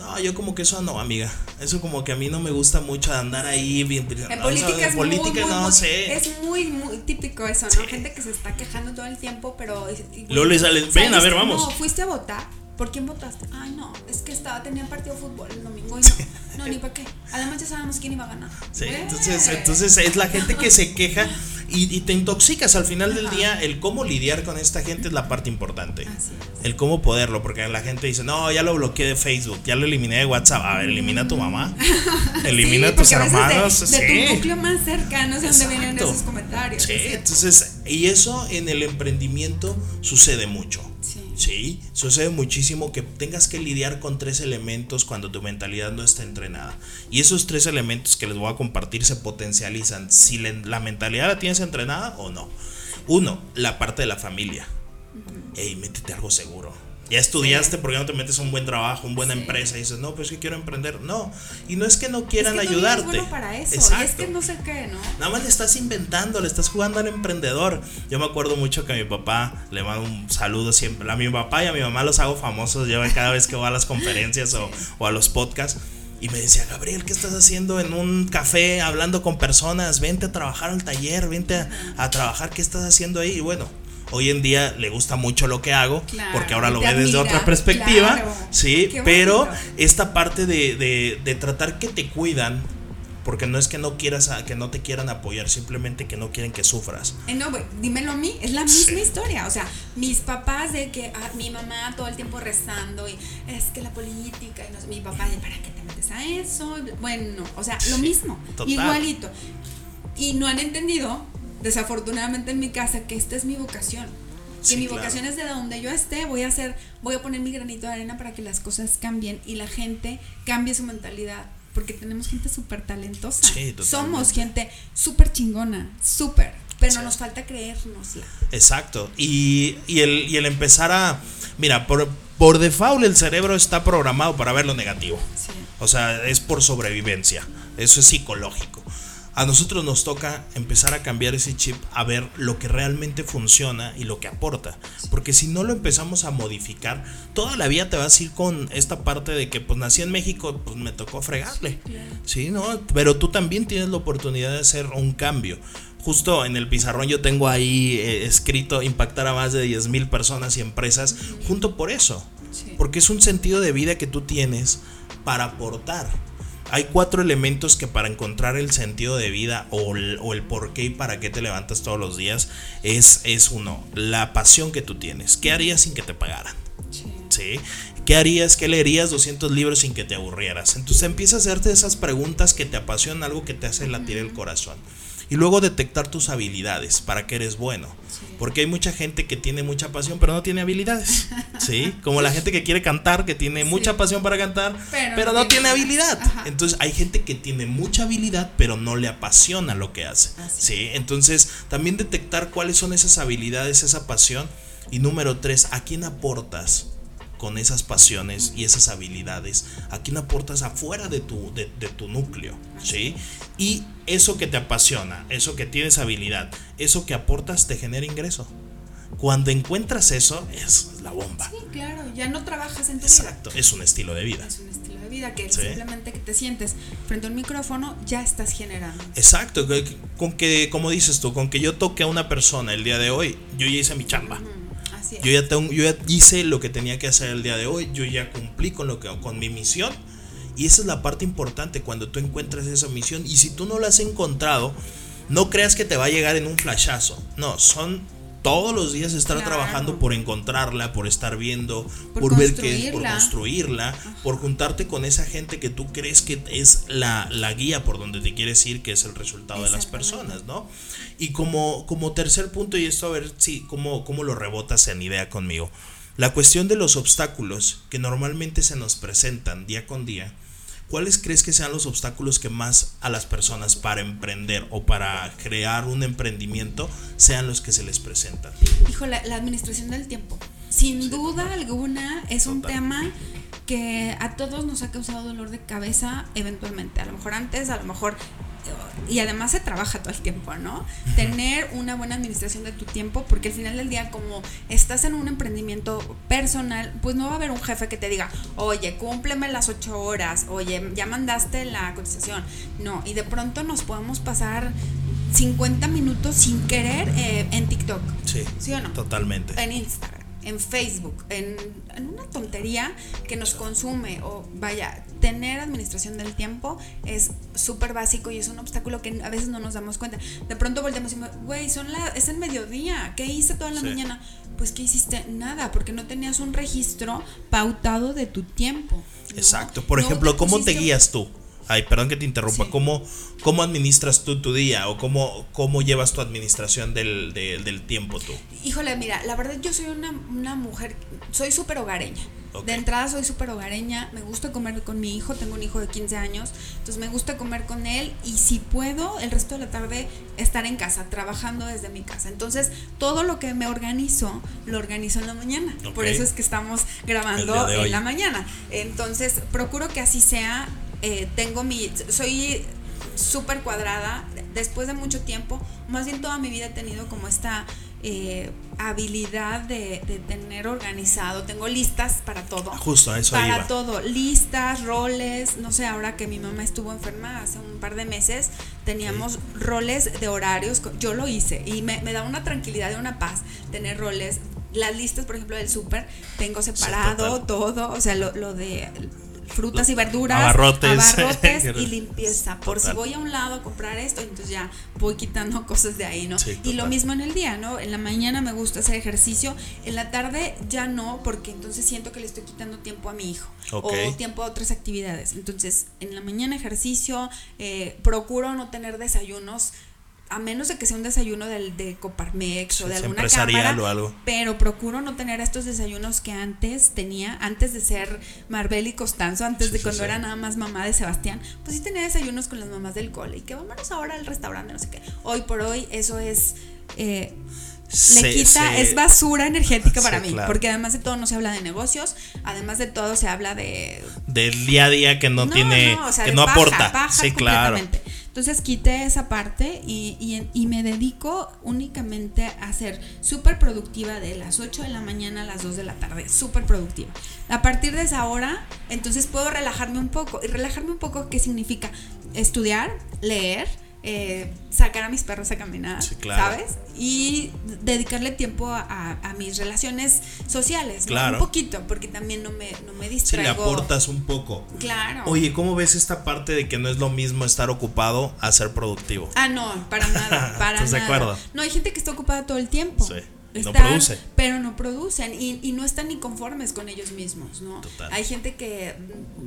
no, yo como que eso no, amiga. Eso como que a mí no me gusta mucho andar ahí bien. En política, es política no sé. Es muy, muy típico eso, ¿no? Gente que se está quejando todo el tiempo, pero. Luego le salen, ven, a ver, vamos. No, fuiste a votar. ¿Por quién votaste? Ay, no, es que estaba, tenía partido de fútbol el domingo y no. No, ni para qué. Además ya sabemos quién iba a ganar. Sí, entonces, entonces es la gente que se queja y, te intoxicas al final del día. El cómo lidiar con esta gente es la parte importante. El cómo poderlo, porque la gente dice, no, ya lo bloqueé de Facebook, ya lo eliminé de WhatsApp. A ver, elimina a tu mamá, elimina a tus hermanos. De, tu núcleo más cercano es donde vienen esos comentarios. Sí, entonces, y eso en el emprendimiento sucede mucho. Sí. Sucede muchísimo que tengas que lidiar con tres elementos cuando tu mentalidad no está entrenada. Y esos tres elementos que les voy a compartir se potencializan si la mentalidad la tienes entrenada o no. Uno, la parte de la familia. Ey, métete algo seguro. Ya estudiaste, ¿por qué no te metes a un buen trabajo, una buena empresa? Y dices, no, pues que quiero emprender. No. Y no es que no quieran es que ayudarte. No bueno para eso. Exacto. Y es que no sé qué, ¿no? Nada más le estás inventando, le estás jugando al emprendedor. Yo me acuerdo mucho que a mi papá le mando un saludo siempre. A mi papá y a mi mamá los hago famosos. Llevan cada vez que voy a las conferencias o, o a los podcasts. Y me decía, Gabriel, ¿qué estás haciendo en un café hablando con personas? Vente a trabajar al taller, vente a, a trabajar, ¿qué estás haciendo ahí? Y bueno, hoy en día le gusta mucho lo que hago, claro, porque ahora lo ve desde otra perspectiva, claro, sí, pero esta parte de, de, de, tratar que te cuidan, porque no es que no quieras, que no te quieran apoyar, simplemente que no quieren que sufras. Eh, no, dímelo a mí, es la misma sí. historia, o sea, mis papás de que ah, mi mamá todo el tiempo rezando y es que la política y no sé, mi papá, ¿para qué te metes a eso? Bueno, o sea, lo mismo, Total. igualito. Y no han entendido desafortunadamente en mi casa que esta es mi vocación. Que mi vocación es de donde yo esté, voy a hacer, voy a poner mi granito de arena para que las cosas cambien y la gente cambie su mentalidad. Porque tenemos gente súper talentosa. Sí, Somos gente súper chingona, súper. Pero sí. nos falta creérnosla. Exacto. Y, y, el, y el empezar a. Mira, por, por default el cerebro está programado para ver lo negativo. Sí. O sea, es por sobrevivencia. Eso es psicológico a nosotros nos toca empezar a cambiar ese chip a ver lo que realmente funciona y lo que aporta. Porque si no lo empezamos a modificar, toda la vida te vas a ir con esta parte de que pues nací en México, pues me tocó fregarle. Sí, ¿no? Pero tú también tienes la oportunidad de hacer un cambio. Justo en el pizarrón yo tengo ahí eh, escrito impactar a más de 10 mil personas y empresas, junto por eso. Porque es un sentido de vida que tú tienes para aportar hay cuatro elementos que para encontrar el sentido de vida o el, o el, por qué y para qué te levantas todos los días es, es uno, la pasión que tú tienes. ¿Qué harías sin que te pagaran? Sí. ¿Sí? ¿Qué harías? ¿Qué leerías 200 libros sin que te aburrieras? Entonces empieza a hacerte esas preguntas que te apasionan, algo que te hace latir el corazón. Y luego detectar tus habilidades, para que eres bueno. Sí. Porque hay mucha gente que tiene mucha pasión, pero no tiene habilidades. ¿Sí? Como la gente que quiere cantar, que tiene sí. mucha pasión para cantar, pero, pero no, tiene habilidad. Ajá. Entonces hay gente que tiene mucha habilidad, pero no le apasiona lo que hace. Así. ¿Sí? Entonces también detectar cuáles son esas habilidades, esa pasión. Y número tres, ¿a quién aportas? Con esas pasiones y esas habilidades? ¿A quién aportas afuera de tu, de, de tu núcleo? ¿sí? Y eso que te apasiona, eso que tienes habilidad, eso que aportas te genera ingreso. Cuando encuentras eso, es la bomba. Sí, claro, ya no trabajas en tu Exacto, vida. es un estilo de vida. Es un estilo de vida que sí. simplemente que te sientes frente a un micrófono ya estás generando. Exacto, con que, como dices tú, con que yo toque a una persona el día de hoy, yo ya hice mi chamba. Uh -huh. Yo ya, tengo, yo ya hice lo que tenía que hacer el día de hoy, yo ya cumplí con, lo que, con mi misión. Y esa es la parte importante cuando tú encuentras esa misión. Y si tú no la has encontrado, no creas que te va a llegar en un flashazo. No, son todos los días estar claro. trabajando por encontrarla, por estar viendo, por, por ver qué es, por construirla, Ajá. por juntarte con esa gente que tú crees que es la, la, guía por donde te quieres ir, que es el resultado de las personas, ¿no? Y como, como tercer punto, y esto a ver si, cómo, cómo lo rebotas en idea conmigo, la cuestión de los obstáculos que normalmente se nos presentan día con día, ¿cuáles crees que sean los obstáculos que más a las personas para emprender o para crear un emprendimiento sean los que se les presentan? Hijo, la, la administración del tiempo. Sin sí, duda total. alguna es total. un tema que a todos nos ha causado dolor de cabeza eventualmente. A lo mejor antes, a lo mejor y además se trabaja todo el tiempo, ¿no? Tener una buena administración de tu tiempo, porque al final del día, como estás en un emprendimiento personal, pues no va a haber un jefe que te diga, oye, cúmpleme las ocho horas, oye, ya mandaste la cotización. No, y de pronto nos podemos pasar 50 minutos sin querer eh, en TikTok. Sí. ¿Sí o no? Totalmente. En Instagram en Facebook, en, en, una tontería que nos consume o vaya, tener administración del tiempo es súper básico y es un obstáculo que a veces no nos damos cuenta. De pronto volteamos y decimos, güey, son la, es el mediodía, ¿qué hice toda la sí. mañana? Pues que hiciste nada, porque no tenías un registro pautado de tu tiempo. ¿no? Exacto. Por no ejemplo, ¿cómo te guías tú? Ay, perdón que te interrumpa. ¿Cómo, ¿Cómo administras tú tu día o cómo, cómo llevas tu administración del, del tiempo tú? Híjole, mira, la verdad yo soy una, una mujer, soy súper hogareña. De entrada soy súper hogareña, me gusta comer con mi hijo, tengo un hijo de 15 años, entonces me gusta comer con él y si puedo el resto de la tarde estar en casa, trabajando desde mi casa. Entonces todo lo que me organizo, lo organizo en la mañana. Por eso es que estamos grabando en la mañana. Entonces procuro que así sea. Eh, tengo mi, soy súper cuadrada, después de mucho tiempo, más bien toda mi vida he tenido como esta eh, habilidad de, tener organizado. Tengo listas para todo. Justo, eso Para todo. Listas, roles. No sé, ahora que mi mamá estuvo enferma hace un par de meses, teníamos roles de horarios. Yo lo hice y me, da una tranquilidad y una paz tener roles. Las listas, por ejemplo, del súper, tengo separado todo. O sea, lo, lo de frutas y verduras, abarrotes, y limpieza. Por si voy a un lado a comprar esto, entonces ya voy quitando cosas de ahí, ¿no? y lo mismo en el día, ¿no? En la mañana me gusta hacer ejercicio, en la tarde ya no, porque entonces siento que le estoy quitando tiempo a mi hijo o tiempo a otras actividades. Entonces, en la mañana ejercicio, eh, procuro no tener desayunos a menos de que sea un desayuno del, de Coparmex o de alguna cámara, o algo. pero procuro no tener estos desayunos que antes tenía, antes de ser Marbel y Costanzo, antes de cuando era nada más mamá de Sebastián, pues sí tenía desayunos con las mamás del cole y que vámonos ahora al restaurante, no sé qué. Hoy por hoy eso es... Eh, le quita, es basura energética para mí, porque además de todo no se habla de negocios, además de todo se habla de... Del día a día que no, tiene, que no aporta. sí, claro. Entonces quité esa parte y, me dedico únicamente a ser súper productiva de las 8 de la mañana a las 2 de la tarde, súper productiva. A partir de esa hora, entonces puedo relajarme un poco. ¿Y relajarme un poco qué significa? Estudiar, leer, eh, sacar a mis perros a caminar, ¿sabes? Y dedicarle tiempo a, mis relaciones sociales, claro. un poquito, porque también no me, no me distraigo. Si le aportas un poco. Claro. Oye, ¿cómo ves esta parte de que no es lo mismo estar ocupado a ser productivo? Ah, no, para nada, para ¿Estás de acuerdo? No, hay gente que está ocupada todo el tiempo. Sí no produce. Pero no producen y, y, no están ni conformes con ellos mismos, ¿no? Hay gente que.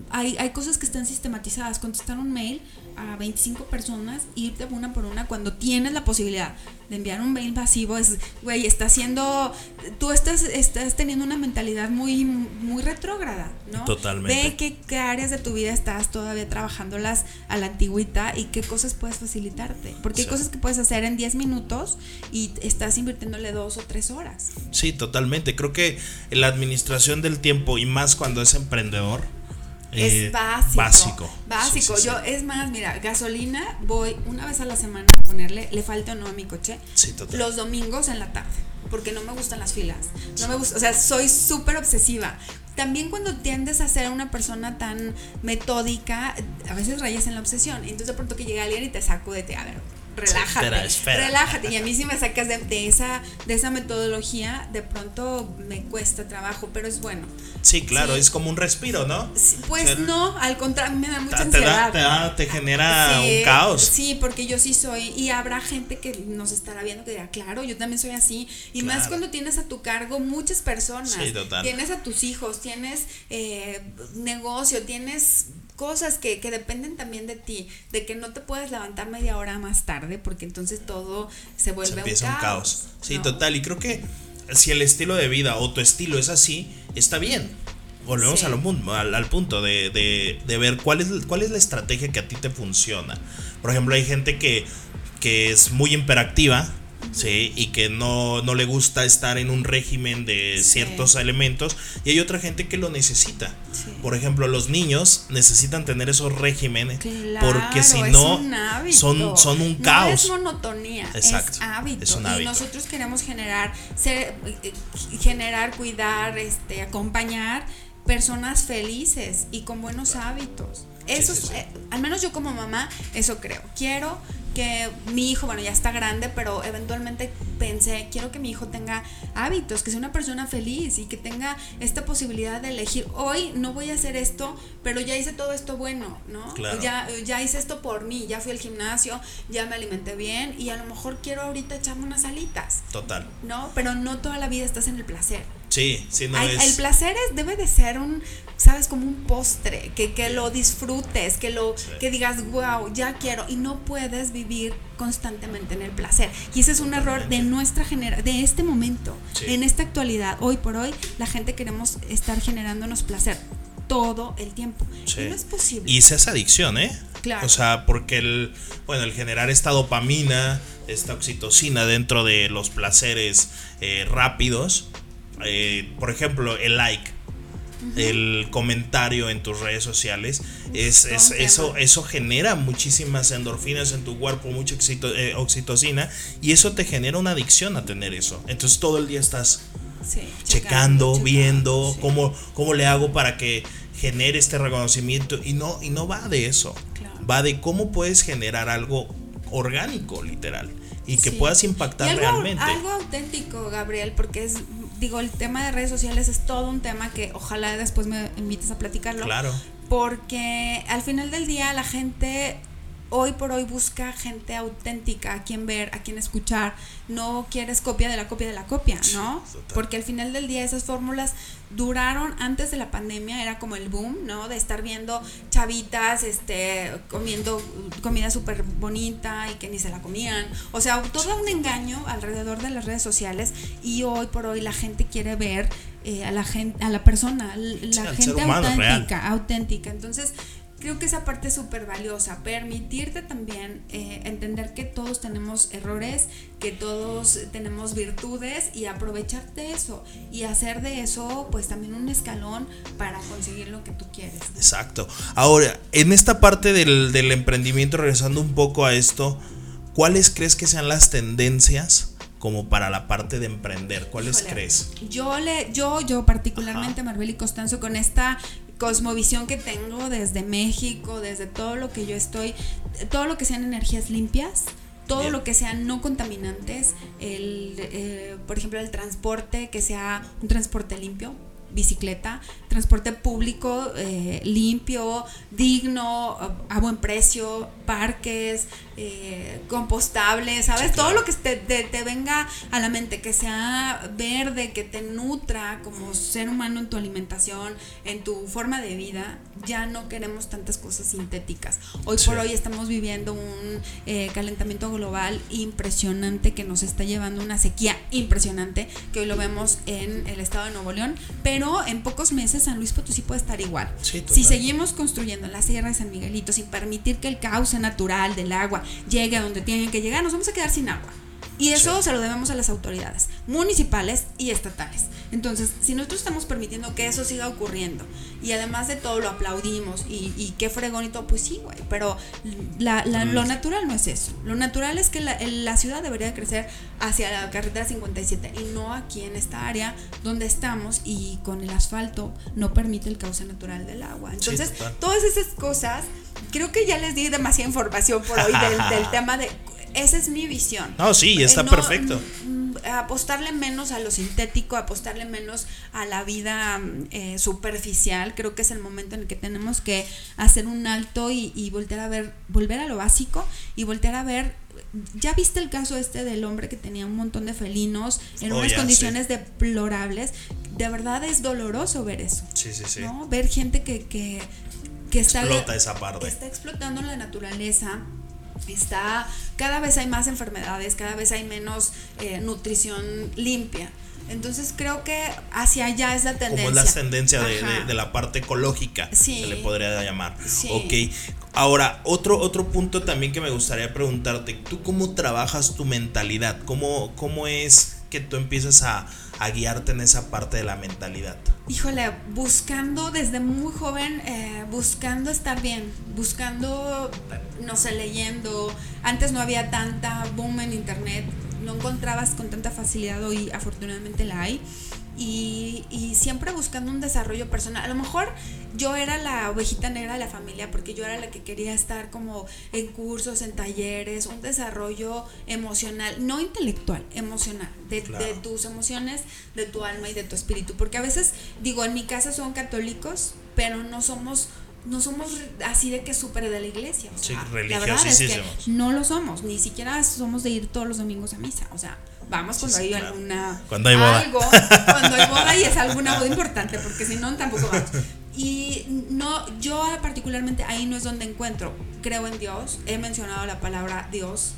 Hay, hay cosas que están sistematizadas. Contestar un mail a 25 personas, irte una por una cuando tienes la posibilidad de enviar un mail pasivo es, güey, está haciendo, tú estás, estás teniendo una mentalidad muy, muy retrógrada, ¿no? Totalmente. Ve qué, qué, áreas de tu vida estás todavía trabajándolas a la antigüita y qué cosas puedes facilitarte. Porque hay cosas que puedes hacer en 10 minutos y estás invirtiéndole dos o tres horas. Sí, totalmente. Creo que la administración del tiempo y más cuando es emprendedor, es eh, básico. Básico. Yo, es más, mira, gasolina voy una vez a la semana a ponerle, le falta o no a mi coche. Los domingos en la tarde, porque no me gustan las filas. No me gusta, o sea, soy súper obsesiva. También cuando tiendes a ser una persona tan metódica, a veces rayas en la obsesión. Entonces de pronto que llega alguien y te sacude, te a ver, relájate, relájate. Y a mí si me sacas de, esa, de esa metodología, de pronto me cuesta trabajo, pero es bueno. Sí, claro, es como un respiro, ¿no? pues no, al contrario, me da mucha ansiedad. Te, genera un caos. Sí, porque yo sí soy, y habrá gente que nos estará viendo que dirá, claro, yo también soy así. Y más cuando tienes a tu cargo muchas personas. Sí, total. Tienes a tus hijos, tienes eh, negocio, tienes cosas que, que, dependen también de ti, de que no te puedes levantar media hora más tarde, porque entonces todo se vuelve un, caos, Sí, total, y creo que si el estilo de vida o tu estilo es así, está bien. Volvemos al, al, punto de, de, de, ver cuál es, cuál es la estrategia que a ti te funciona. Por ejemplo, hay gente que, que es muy imperactiva ¿sí? Y que no, le gusta estar en un régimen de ciertos elementos. Y hay otra gente que lo necesita. Por ejemplo, los niños necesitan tener esos regímenes porque si no son, son un caos. No es monotonía, es hábito. Y nosotros queremos generar, ser, generar, cuidar, este, acompañar personas felices y con buenos hábitos. Eso eh, al menos yo como mamá, eso creo. Quiero que mi hijo, bueno, ya está grande, pero eventualmente pensé, quiero que mi hijo tenga hábitos, que sea una persona feliz y que tenga esta posibilidad de elegir, hoy no voy a hacer esto, pero ya hice todo esto bueno, ¿no? Ya, ya hice esto por mí, ya fui al gimnasio, ya me alimenté bien y a lo mejor quiero ahorita echarme unas alitas. Total. ¿No? Pero no toda la vida estás en el placer. Sí, sí, no es... El placer es, debe de ser un sabes, como un postre, que, que lo disfrutes, que lo, que digas, wow, ya quiero, y no puedes vivir constantemente en el placer. Y ese es un error de nuestra generación, de este momento, en esta actualidad, hoy por hoy, la gente queremos estar generándonos placer todo el tiempo. Y no es posible. Y esa es adicción, ¿eh? Claro. O sea, porque el, bueno, el generar esta dopamina, esta oxitocina dentro de los placeres eh, rápidos, eh, por ejemplo, el like, el comentario en tus redes sociales, es, eso, eso genera muchísimas endorfinas en tu cuerpo, mucha eh, oxitocina, y eso te genera una adicción a tener eso. Entonces todo el día estás checando, viendo cómo, cómo le hago para que genere este reconocimiento y no, y no va de eso. Va de cómo puedes generar algo orgánico, literal, y que puedas impactar realmente. Algo auténtico, Gabriel, porque es, digo, el tema de redes sociales es todo un tema que ojalá después me invites a platicarlo. Claro. Porque al final del día la gente hoy por hoy busca gente auténtica, a quien ver, a quien escuchar. No quieres copia de la copia de la copia, ¿no? Porque al final del día esas fórmulas duraron antes de la pandemia, era como el boom, ¿no? De estar viendo chavitas este, comiendo comida súper bonita y que ni se la comían. O sea, todo un engaño alrededor de las redes sociales y hoy por hoy la gente quiere ver eh, a la gente, a la persona, la gente auténtica, auténtica. Entonces, creo que esa parte es súper valiosa, permitirte también eh, entender que todos tenemos errores, que todos tenemos virtudes y aprovecharte eso y hacer de eso pues también un escalón para conseguir lo que tú quieres. Exacto. Ahora, en esta parte del, del emprendimiento, regresando un poco a esto, ¿cuáles crees que sean las tendencias? como para la parte de emprender, ¿cuáles crees? Yo le, yo, yo particularmente, Marbel y Costanzo, con esta cosmovisión que tengo desde México, desde todo lo que yo estoy, todo lo que sean energías limpias, todo lo que sean no contaminantes, el, eh, por ejemplo, el transporte, que sea un transporte limpio, bicicleta, transporte público eh, limpio, digno, a, buen precio, parques, eh, compostables, ¿sabes? Todo lo que te, te, venga a la mente, que sea verde, que te nutra como ser humano en tu alimentación, en tu forma de vida, ya no queremos tantas cosas sintéticas. Hoy por hoy estamos viviendo un eh, calentamiento global impresionante que nos está llevando una sequía impresionante, que hoy lo vemos en el estado de Nuevo León, pero en pocos meses San Luis Potosí puede estar igual. si seguimos construyendo la Sierra de San Miguelito sin permitir que el cauce natural del agua llegue a donde tienen que llegar, nos vamos a quedar sin agua. Y eso se lo debemos a las autoridades municipales y estatales. Entonces, si nosotros estamos permitiendo que eso siga ocurriendo y además de todo lo aplaudimos y, y qué fregón y todo, pues sí, güey, pero lo natural no es eso. Lo natural es que la, la, ciudad debería crecer hacia la carretera 57 y no aquí en esta área donde estamos y con el asfalto no permite el cauce natural del agua. Entonces, todas esas cosas, creo que ya les di demasiada información por hoy del, del tema de esa es mi visión. No, sí, está perfecto. Mm, apostarle menos a lo sintético, apostarle menos a la vida mm, eh, superficial. Creo que es el momento en el que tenemos que hacer un alto y, voltear a ver, volver a lo básico y voltear a ver ¿Ya viste el caso este del hombre que tenía un montón de felinos en oh, unas condiciones deplorables? De verdad es doloroso ver eso. Sí, sí, sí. Ver gente que, que, que está, esa parte. está explotando la naturaleza está, cada vez hay más enfermedades, cada vez hay menos eh, nutrición limpia. Entonces creo que hacia allá es la tendencia. Como es la tendencia de, la parte ecológica, se le podría llamar. Ok. Ahora, otro, otro punto también que me gustaría preguntarte, ¿tú cómo trabajas tu mentalidad? ¿Cómo, cómo es que tú empiezas a, a guiarte en esa parte de la mentalidad? Híjole, buscando desde muy joven, eh, buscando estar bien, buscando, no sé, leyendo. Antes no había tanta boom en internet, no encontrabas con tanta facilidad, hoy afortunadamente la hay y, y, siempre buscando un desarrollo personal. A lo mejor yo era la ovejita negra de la familia porque yo era la que quería estar como en cursos, en talleres, un desarrollo emocional, no intelectual, emocional, de, de tus emociones, de tu alma y de tu espíritu. Porque a veces, digo, en mi casa son católicos, pero no somos no somos así de que súper de la iglesia. O sea, la verdad es que no lo somos, ni siquiera somos de ir todos los domingos a misa. O sea, vamos cuando hay alguna cuando hay boda. algo, cuando hay boda y es alguna boda importante, porque si no tampoco vamos. Y no, yo particularmente ahí no es donde encuentro. Creo en Dios, he mencionado la palabra Dios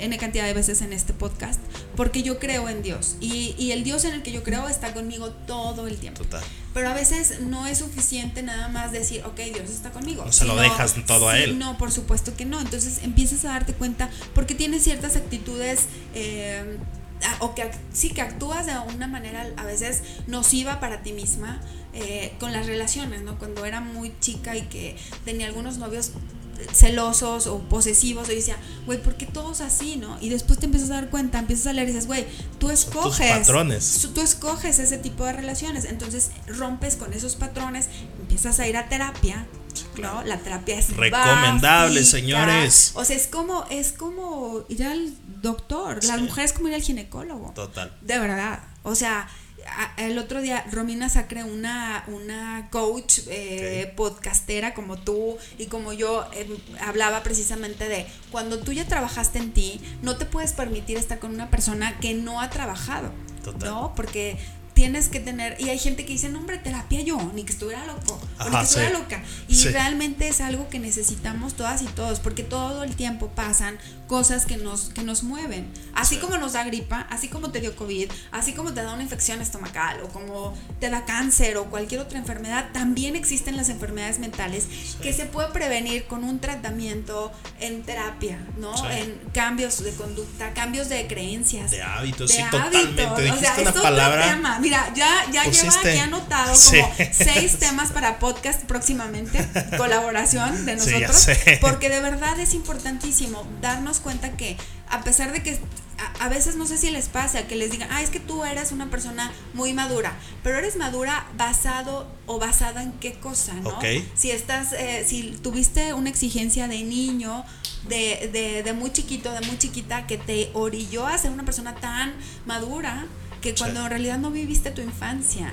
N cantidad de veces en este podcast, porque yo creo en Dios. Y, y, el Dios en el que yo creo está conmigo todo el tiempo. Total. Pero a veces no es suficiente nada más decir, ok, Dios está conmigo. No se lo dejas todo a Él. No, por supuesto que no. Entonces empiezas a darte cuenta porque tienes ciertas actitudes. Eh, o que sí que actúas de una manera a veces nociva para ti misma eh, con las relaciones, ¿no? Cuando era muy chica y que tenía algunos novios celosos o posesivos, y decía, güey, ¿por qué todos así, no? Y después te empiezas a dar cuenta, empiezas a leer y dices, güey, tú escoges. patrones. Tú escoges ese tipo de relaciones. Entonces rompes con esos patrones, empiezas a ir a terapia. ¿no? La terapia es recomendable, señores. O sea, es como, es como ir al doctor. La mujer es como ir al ginecólogo. Total. De verdad. O sea, el otro día Romina Sacre, una, una coach eh, podcastera como tú y como yo, em, hablaba precisamente de cuando tú ya trabajaste en ti, no te puedes permitir estar con una persona que no ha trabajado. ¿No? Porque tienes que tener, y hay gente que dice, no hombre, terapia yo, ni que estuviera loco, o ni que estuviera loca. Y realmente es algo que necesitamos todas y todos, porque todo el tiempo pasan cosas que nos, que nos mueven. Así como nos da gripa, así como te dio COVID, así como te da una infección estomacal, o como te da cáncer o cualquier otra enfermedad, también existen las enfermedades mentales que se puede prevenir con un tratamiento en terapia, ¿no? En cambios de conducta, cambios de creencias. De hábitos, sí, totalmente. O sea, una palabra Mira, ya, ya lleva aquí anotado como seis temas para podcast próximamente, colaboración de nosotros, porque de verdad es importantísimo darnos cuenta que a pesar de que a, veces no sé si les pasa que les digan, ah, es que tú eres una persona muy madura, pero eres madura basado o basada en qué cosa, ¿no? Si estás, eh, si tuviste una exigencia de niño, de, de, de muy chiquito, de muy chiquita, que te orilló a ser una persona tan madura, que cuando en realidad no viviste tu infancia.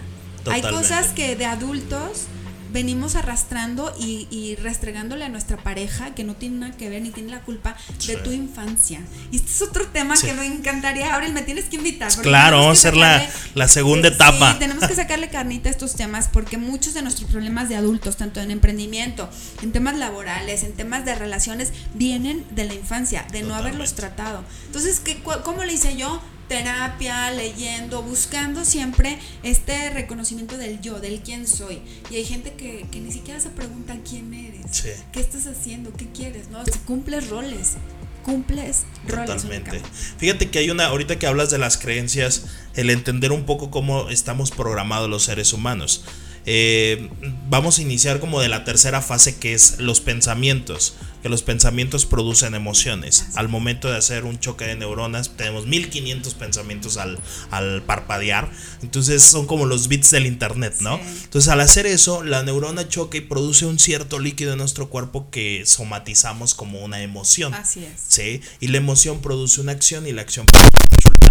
Hay cosas que de adultos venimos arrastrando y, restregándole a nuestra pareja que no tiene nada que ver ni tiene la culpa de tu infancia. Y este es otro tema que me encantaría, Abril, me tienes que invitar. Claro, vamos a hacer la, la, segunda etapa. Sí, tenemos que sacarle carnita a estos temas porque muchos de nuestros problemas de adultos, tanto en emprendimiento, en temas laborales, en temas de relaciones, vienen de la infancia, de no haberlos tratado. Entonces, ¿qué, ¿cómo le hice yo? Terapia, leyendo, buscando siempre este reconocimiento del yo, del quién soy. Y hay gente que, ni siquiera se pregunta quién eres, qué estás haciendo, qué quieres, ¿no? Cumples roles, cumples roles. Totalmente. Fíjate que hay una, ahorita que hablas de las creencias, el entender un poco cómo estamos programados los seres humanos. Eh, vamos a iniciar como de la tercera fase que es los pensamientos, que los pensamientos producen emociones. Al momento de hacer un choque de neuronas tenemos 1500 pensamientos al, al parpadear, entonces son como los bits del internet, ¿no? Entonces al hacer eso, la neurona choca y produce un cierto líquido en nuestro cuerpo que somatizamos como una emoción. Así es. ¿sí? Y la emoción produce una acción y la acción produce un resultado.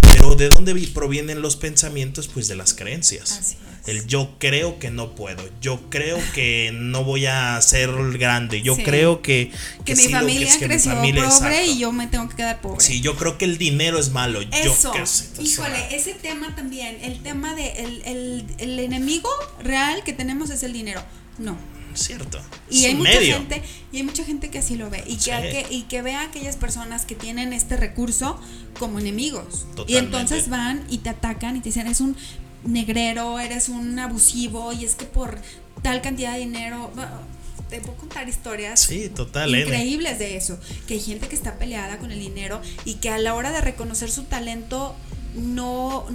Pero ¿de dónde provienen los pensamientos? Pues de las creencias. Así es. El yo creo que no puedo, yo creo que no voy a ser grande, yo creo que... Que, mi familia creció pobre y yo me tengo que quedar pobre. Sí, yo creo que el dinero es malo. Eso, híjole, ese tema también, el tema de el, el, enemigo real que tenemos es el dinero. No, cierto. Y hay mucha gente, y hay mucha gente que así lo ve, y que, y que ve a aquellas personas que tienen este recurso como enemigos. Y entonces van y te atacan y te dicen, es un negrero, eres un abusivo y es que por tal cantidad de dinero te puedo contar historias sí, total, increíbles de eso, que hay gente que está peleada con el dinero y que a la hora de reconocer su talento no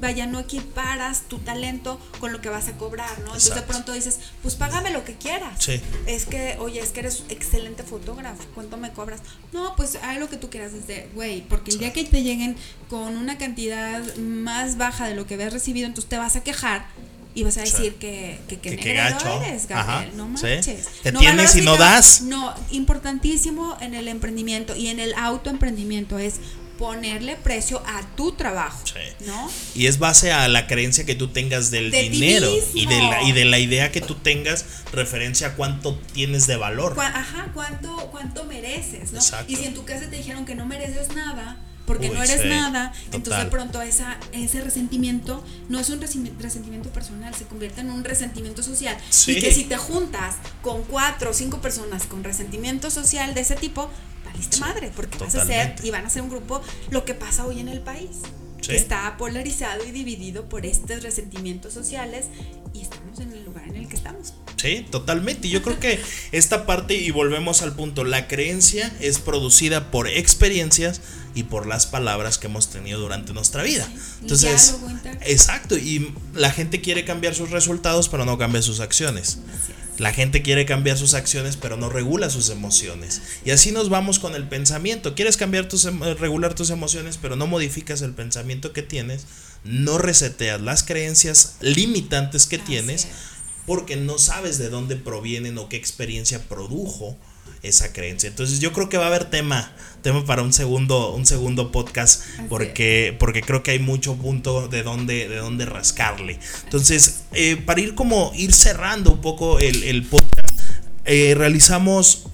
vaya no equiparas tu talento con lo que vas a cobrar, ¿no? Entonces de pronto dices, pues págame lo que quieras. Sí. Es que, oye, es que eres excelente fotógrafo, ¿cuánto me cobras? No, pues haz lo que tú quieras desde, güey, porque el día que te lleguen con una cantidad más baja de lo que habías recibido, entonces te vas a quejar y vas a decir que, que, que, que eres, Gabriel, no manches. Te tienes y no das. No, importantísimo en el emprendimiento y en el autoemprendimiento es ponerle precio a tu trabajo, ¿no? Y es base a la creencia que tú tengas del dinero y de, la, y de la idea que tú tengas referencia a cuánto tienes de valor. ajá, cuánto, cuánto mereces, ¿no? Y si en tu casa te dijeron que no mereces nada, porque Uy, no eres sí, nada. Entonces de pronto esa, ese resentimiento no es un resentimiento personal, se convierte en un resentimiento social. Sí. Y que si te juntas con cuatro o cinco personas con resentimiento social de ese tipo, valiste Sí, madre, porque vas a ser totalmente. y van a ser un grupo lo que pasa hoy en el país. Sí. que Está polarizado y dividido por estos resentimientos sociales y estamos en el lugar en el que estamos. Sí, totalmente. Yo creo que esta parte, y volvemos al punto, la creencia es producida por experiencias y por las palabras que hemos tenido durante nuestra vida. Sí, Entonces, exacto, y la gente quiere cambiar sus resultados, pero no cambia sus acciones. Es. La gente quiere cambiar sus acciones, pero no regula sus emociones. Y así nos vamos con el pensamiento. Quieres cambiar tus regular tus emociones, pero no modificas el pensamiento que tienes, no reseteas las creencias limitantes que Así tienes, es. porque no sabes de dónde provienen o qué experiencia produjo esa creencia. Entonces yo creo que va a haber tema, tema para un segundo, un segundo podcast, Así porque, porque creo que hay mucho punto de dónde, de dónde rascarle. Entonces, eh, para ir como ir cerrando un poco el, el podcast, eh, realizamos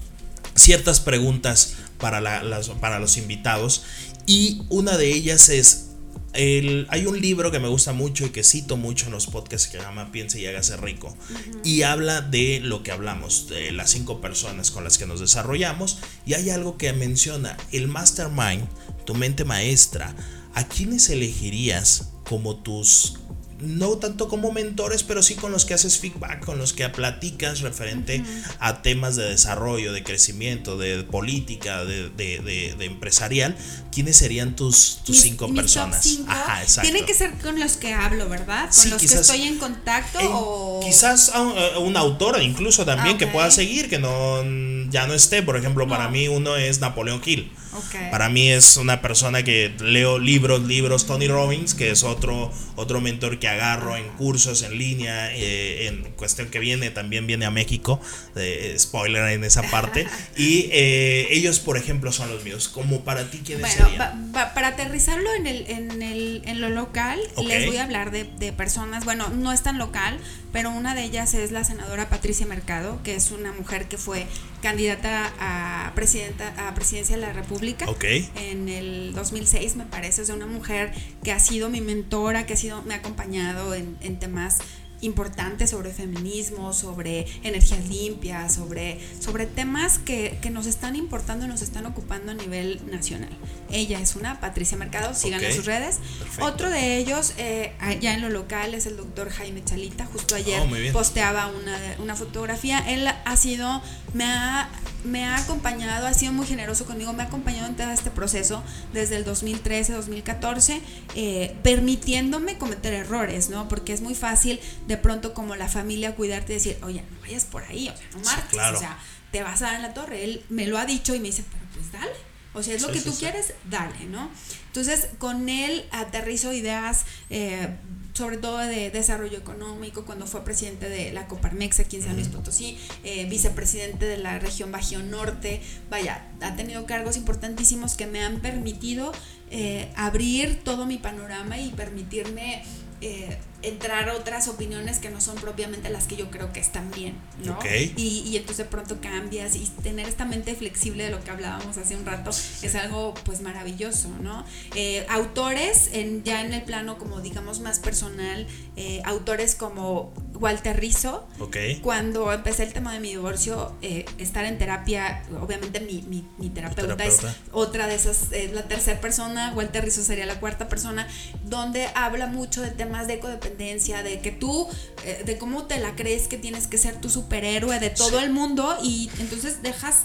ciertas preguntas para, la- las- para los invitados y una de ellas es, el, hay un libro que me gusta mucho y que cito mucho en los podcasts que se llama Piense y hágase rico. Y habla de lo que hablamos, de las cinco personas con las que nos desarrollamos. Y hay algo que menciona, el mastermind, tu mente maestra, ¿a quiénes elegirías como tus no tanto como mentores, pero sí con los que haces feedback, con los que platicas referente a temas de desarrollo, de crecimiento, de política, de, de- de- de empresarial. ¿Quiénes serían tus, tus Mis- cinco mis personas? cinco Ajá, exacto. Tienen que ser con los que hablo, ¿verdad? Con Sí, los quizás- que estoy en contacto En- o Quizás a un, a un autor incluso también Ah, que pueda seguir, que no ya no esté. Por ejemplo, para No. mí uno es Napoleón Hill. Ok. Para mí es una persona que leo libros, libros, Tony Robbins, que es otro, otro mentor que agarro en cursos en línea, eh, en cuestión que viene, también viene a México, eh, spoiler en esa parte, y eh, ellos, por ejemplo, son los míos. Como para ti, ¿quiénes Bueno, serían? va- va- para aterrizarlo en, el, en, el, en lo local, Ok. les voy a hablar de, de personas, bueno, no es tan local, pero una de ellas es la senadora Patricia Mercado, que es una mujer que fue candidata a presidenta a presidencia de la República Ok. en el 2006, me parece, sea, una mujer que ha sido mi mentora, que ha sido me ha acompañado en, en temas importantes sobre feminismo, sobre energías limpias, sobre, sobre temas que, que nos están importando y nos están ocupando a nivel nacional. Ella es una, Patricia Mercado, Ok, en sus redes. perfecto. Otro de ellos, eh, ya en lo local, es el doctor Jaime Chalita. Justo ayer Oh, posteaba una, una fotografía. Él ha sido, me ha, me ha acompañado, ha sido muy generoso conmigo, me ha acompañado en todo este proceso desde el 2013, 2014, eh, permitiéndome cometer errores, ¿no? Porque es muy fácil de pronto como la familia cuidarte y decir, oye, no vayas por ahí, o sea, no Sí, marches, claro. o sea, te vas a dar en la torre. Él me lo ha dicho y me dice, pero pues dale. O sea, es lo Sí, que tú sí. quieres, dale, ¿no? Entonces, con él aterrizo ideas, eh, sobre todo de desarrollo económico, cuando fue presidente de la Coparmex aquí en San Luis Potosí, eh, vicepresidente de la región Bajío Norte, vaya, ha tenido cargos importantísimos que me han permitido eh, abrir todo mi panorama y permitirme eh, entrar otras opiniones que no son propiamente las que yo creo que están bien, ¿no? Ok. Y, y entonces de pronto cambias y tener esta mente flexible de lo que hablábamos hace un rato es algo pues maravilloso, ¿no? Eh, autores, en, ya en el plano como digamos más personal, eh, autores como Walter Rizzo, Ok. cuando empecé el tema de mi divorcio, eh, estar en terapia, obviamente mi, mi, mi terapeuta, terapeuta. es otra de esas, es la tercera persona, Walter Rizzo sería la cuarta persona, donde habla mucho de temas de codependencia, de que tú, eh, de cómo te la crees que tienes que ser tu superhéroe de todo Sí. el mundo y entonces dejas...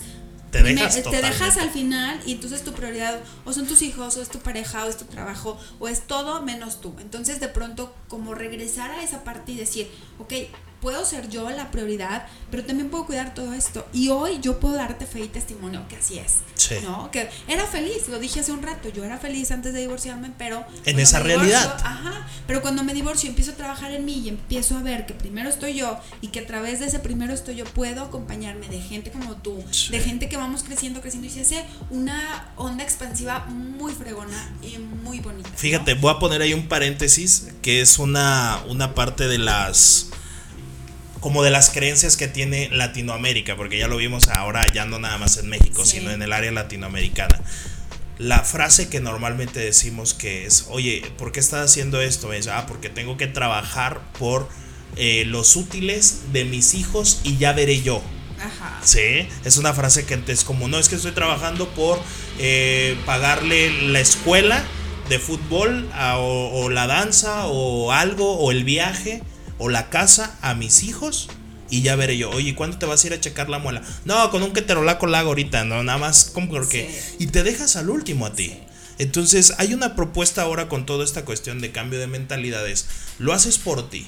Te dejas me- te dejas al final y entonces tu prioridad o son tus hijos o es tu pareja o es tu trabajo o es todo menos tú. Entonces de pronto como regresar a esa parte y decir, ok, puedo ser yo la prioridad, pero también puedo cuidar todo esto. Y hoy yo puedo darte fe y testimonio que así es. Sí. ¿No? Que era feliz, lo dije hace un rato, yo era feliz antes de divorciarme, pero... cuando esa divorcio- realidad. Ajá, pero cuando me divorcio empiezo a trabajar en mí y empiezo a ver que primero estoy yo y que a través de ese primero estoy yo puedo acompañarme de gente como tú, Sí. de gente que vamos creciendo, creciendo y se hace una onda expansiva muy fregona y muy bonita. ¿no? Fíjate, voy a poner ahí un paréntesis que es una, una parte de las como de las creencias que tiene Latinoamérica, porque ya lo vimos ahora ya no nada más en México, Sí. sino en el área latinoamericana. la frase que normalmente decimos que es, oye, ¿por qué estás haciendo esto? Es, ah, porque tengo que trabajar por eh, los útiles de mis hijos y ya veré yo. Ajá. Sí, es una frase que es como, no, es que estoy trabajando por eh, pagarle la escuela de fútbol o, la danza o algo o el viaje o la casa a mis hijos y ya veré yo, oye, ¿cuándo te vas a ir a checar la muela? No, con un queterolaco la hago ahorita, no, nada más como porque... Y te dejas al último a ti. Entonces hay una propuesta ahora con toda esta cuestión de cambio de mentalidades. Lo haces por ti,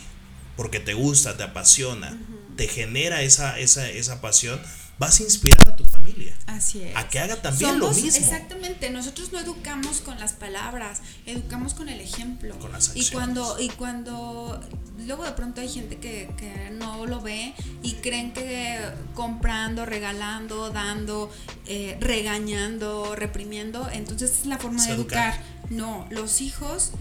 porque te gusta, te apasiona, te genera esa, esa, esa pasión vas a inspirar a tu familia. Así es. A que haga también lo mismo. Exactamente, nosotros no educamos con las palabras, educamos con el ejemplo. Con las acciones. Y cuando, y cuando luego de pronto hay gente que, no lo ve y creen que comprando, regalando, dando, eh, regañando, reprimiendo, entonces es la forma de educar. No, los hijos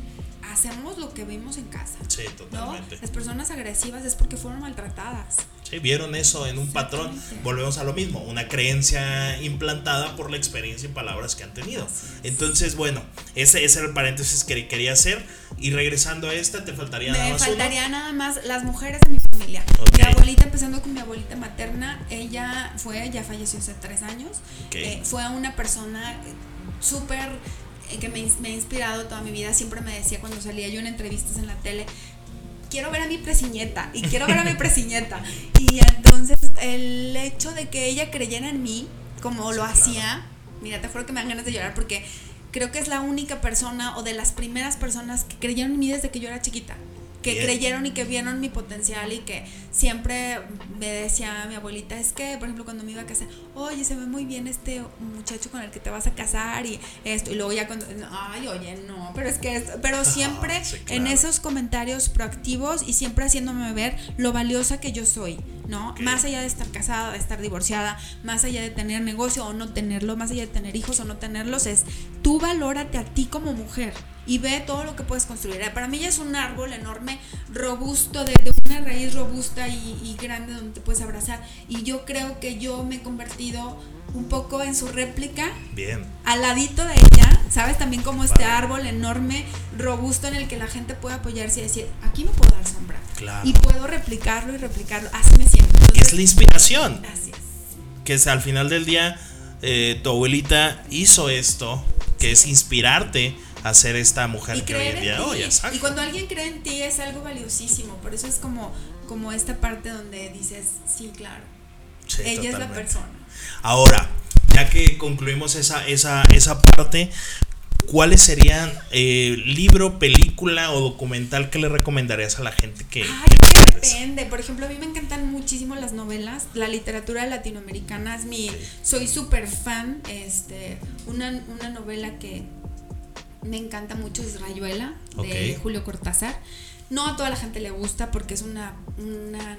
hacemos lo que vimos en casa. Sí, totalmente. Las personas agresivas es porque fueron maltratadas. Sí, vieron eso en un patrón. Volvemos a lo mismo, una creencia implantada por la experiencia y palabras que han tenido. Entonces, bueno, ese, ese era el paréntesis que quería hacer. Y regresando a esta, te faltaría nada más. Me faltaría nada más las mujeres de mi familia. Mi abuelita, empezando con mi abuelita materna, ella fue, ya falleció hace tres años. Eh, fue una persona súper que me, me, ha inspirado toda mi vida. Siempre me decía cuando salía yo en entrevistas en la tele, quiero ver a mi presiñeta y quiero ver a mi presiñeta. Y entonces el hecho de que ella creyera en mí, como lo hacía, mira, te juro que me dan ganas de llorar porque creo que es la única persona o de las primeras personas que creyeron en mí desde que yo era chiquita que creyeron y que vieron mi potencial y que siempre me decía mi abuelita, es que, por ejemplo, cuando me iba a casar, oye, se ve muy bien este muchacho con el que te vas a casar y esto, y luego ya cuando, ay, oye, no, pero es que, pero siempre en esos comentarios proactivos y siempre haciéndome ver lo valiosa que yo soy, ¿no? Más allá de estar casada, de estar divorciada, más allá de tener negocio o no tenerlo, más allá de tener hijos o no tenerlos, es tú valórate a ti como mujer y ve todo lo que puedes construir. Para mí ya es un árbol enorme, robusto, de, una raíz robusta y, grande donde te puedes abrazar. Y yo creo que yo me he convertido un poco en su réplica. Bien. Al ladito de ella, ¿sabes? También como este árbol enorme, robusto en el que la gente puede apoyarse y decir, aquí me puedo dar sombra. Claro. Y puedo replicarlo y replicarlo. Así me siento. que es la inspiración. Así es. Que es al final del día, eh, tu abuelita hizo esto, que es inspirarte hacer esta mujer que hoy en día hoy, Y cuando alguien cree en ti es algo valiosísimo, por eso es como, como esta parte donde dices, sí, claro, ella es la persona. Ahora, ya que concluimos esa, esa, esa parte, ¿cuáles serían eh, libro, película o documental que le recomendarías a la gente que... Ay, depende. Por ejemplo, a mí me encantan muchísimo las novelas. La literatura latinoamericana es mi... Soy súper fan. Este, una, una novela que me encanta mucho es Rayuela de Julio Cortázar. No a toda la gente le gusta porque es una,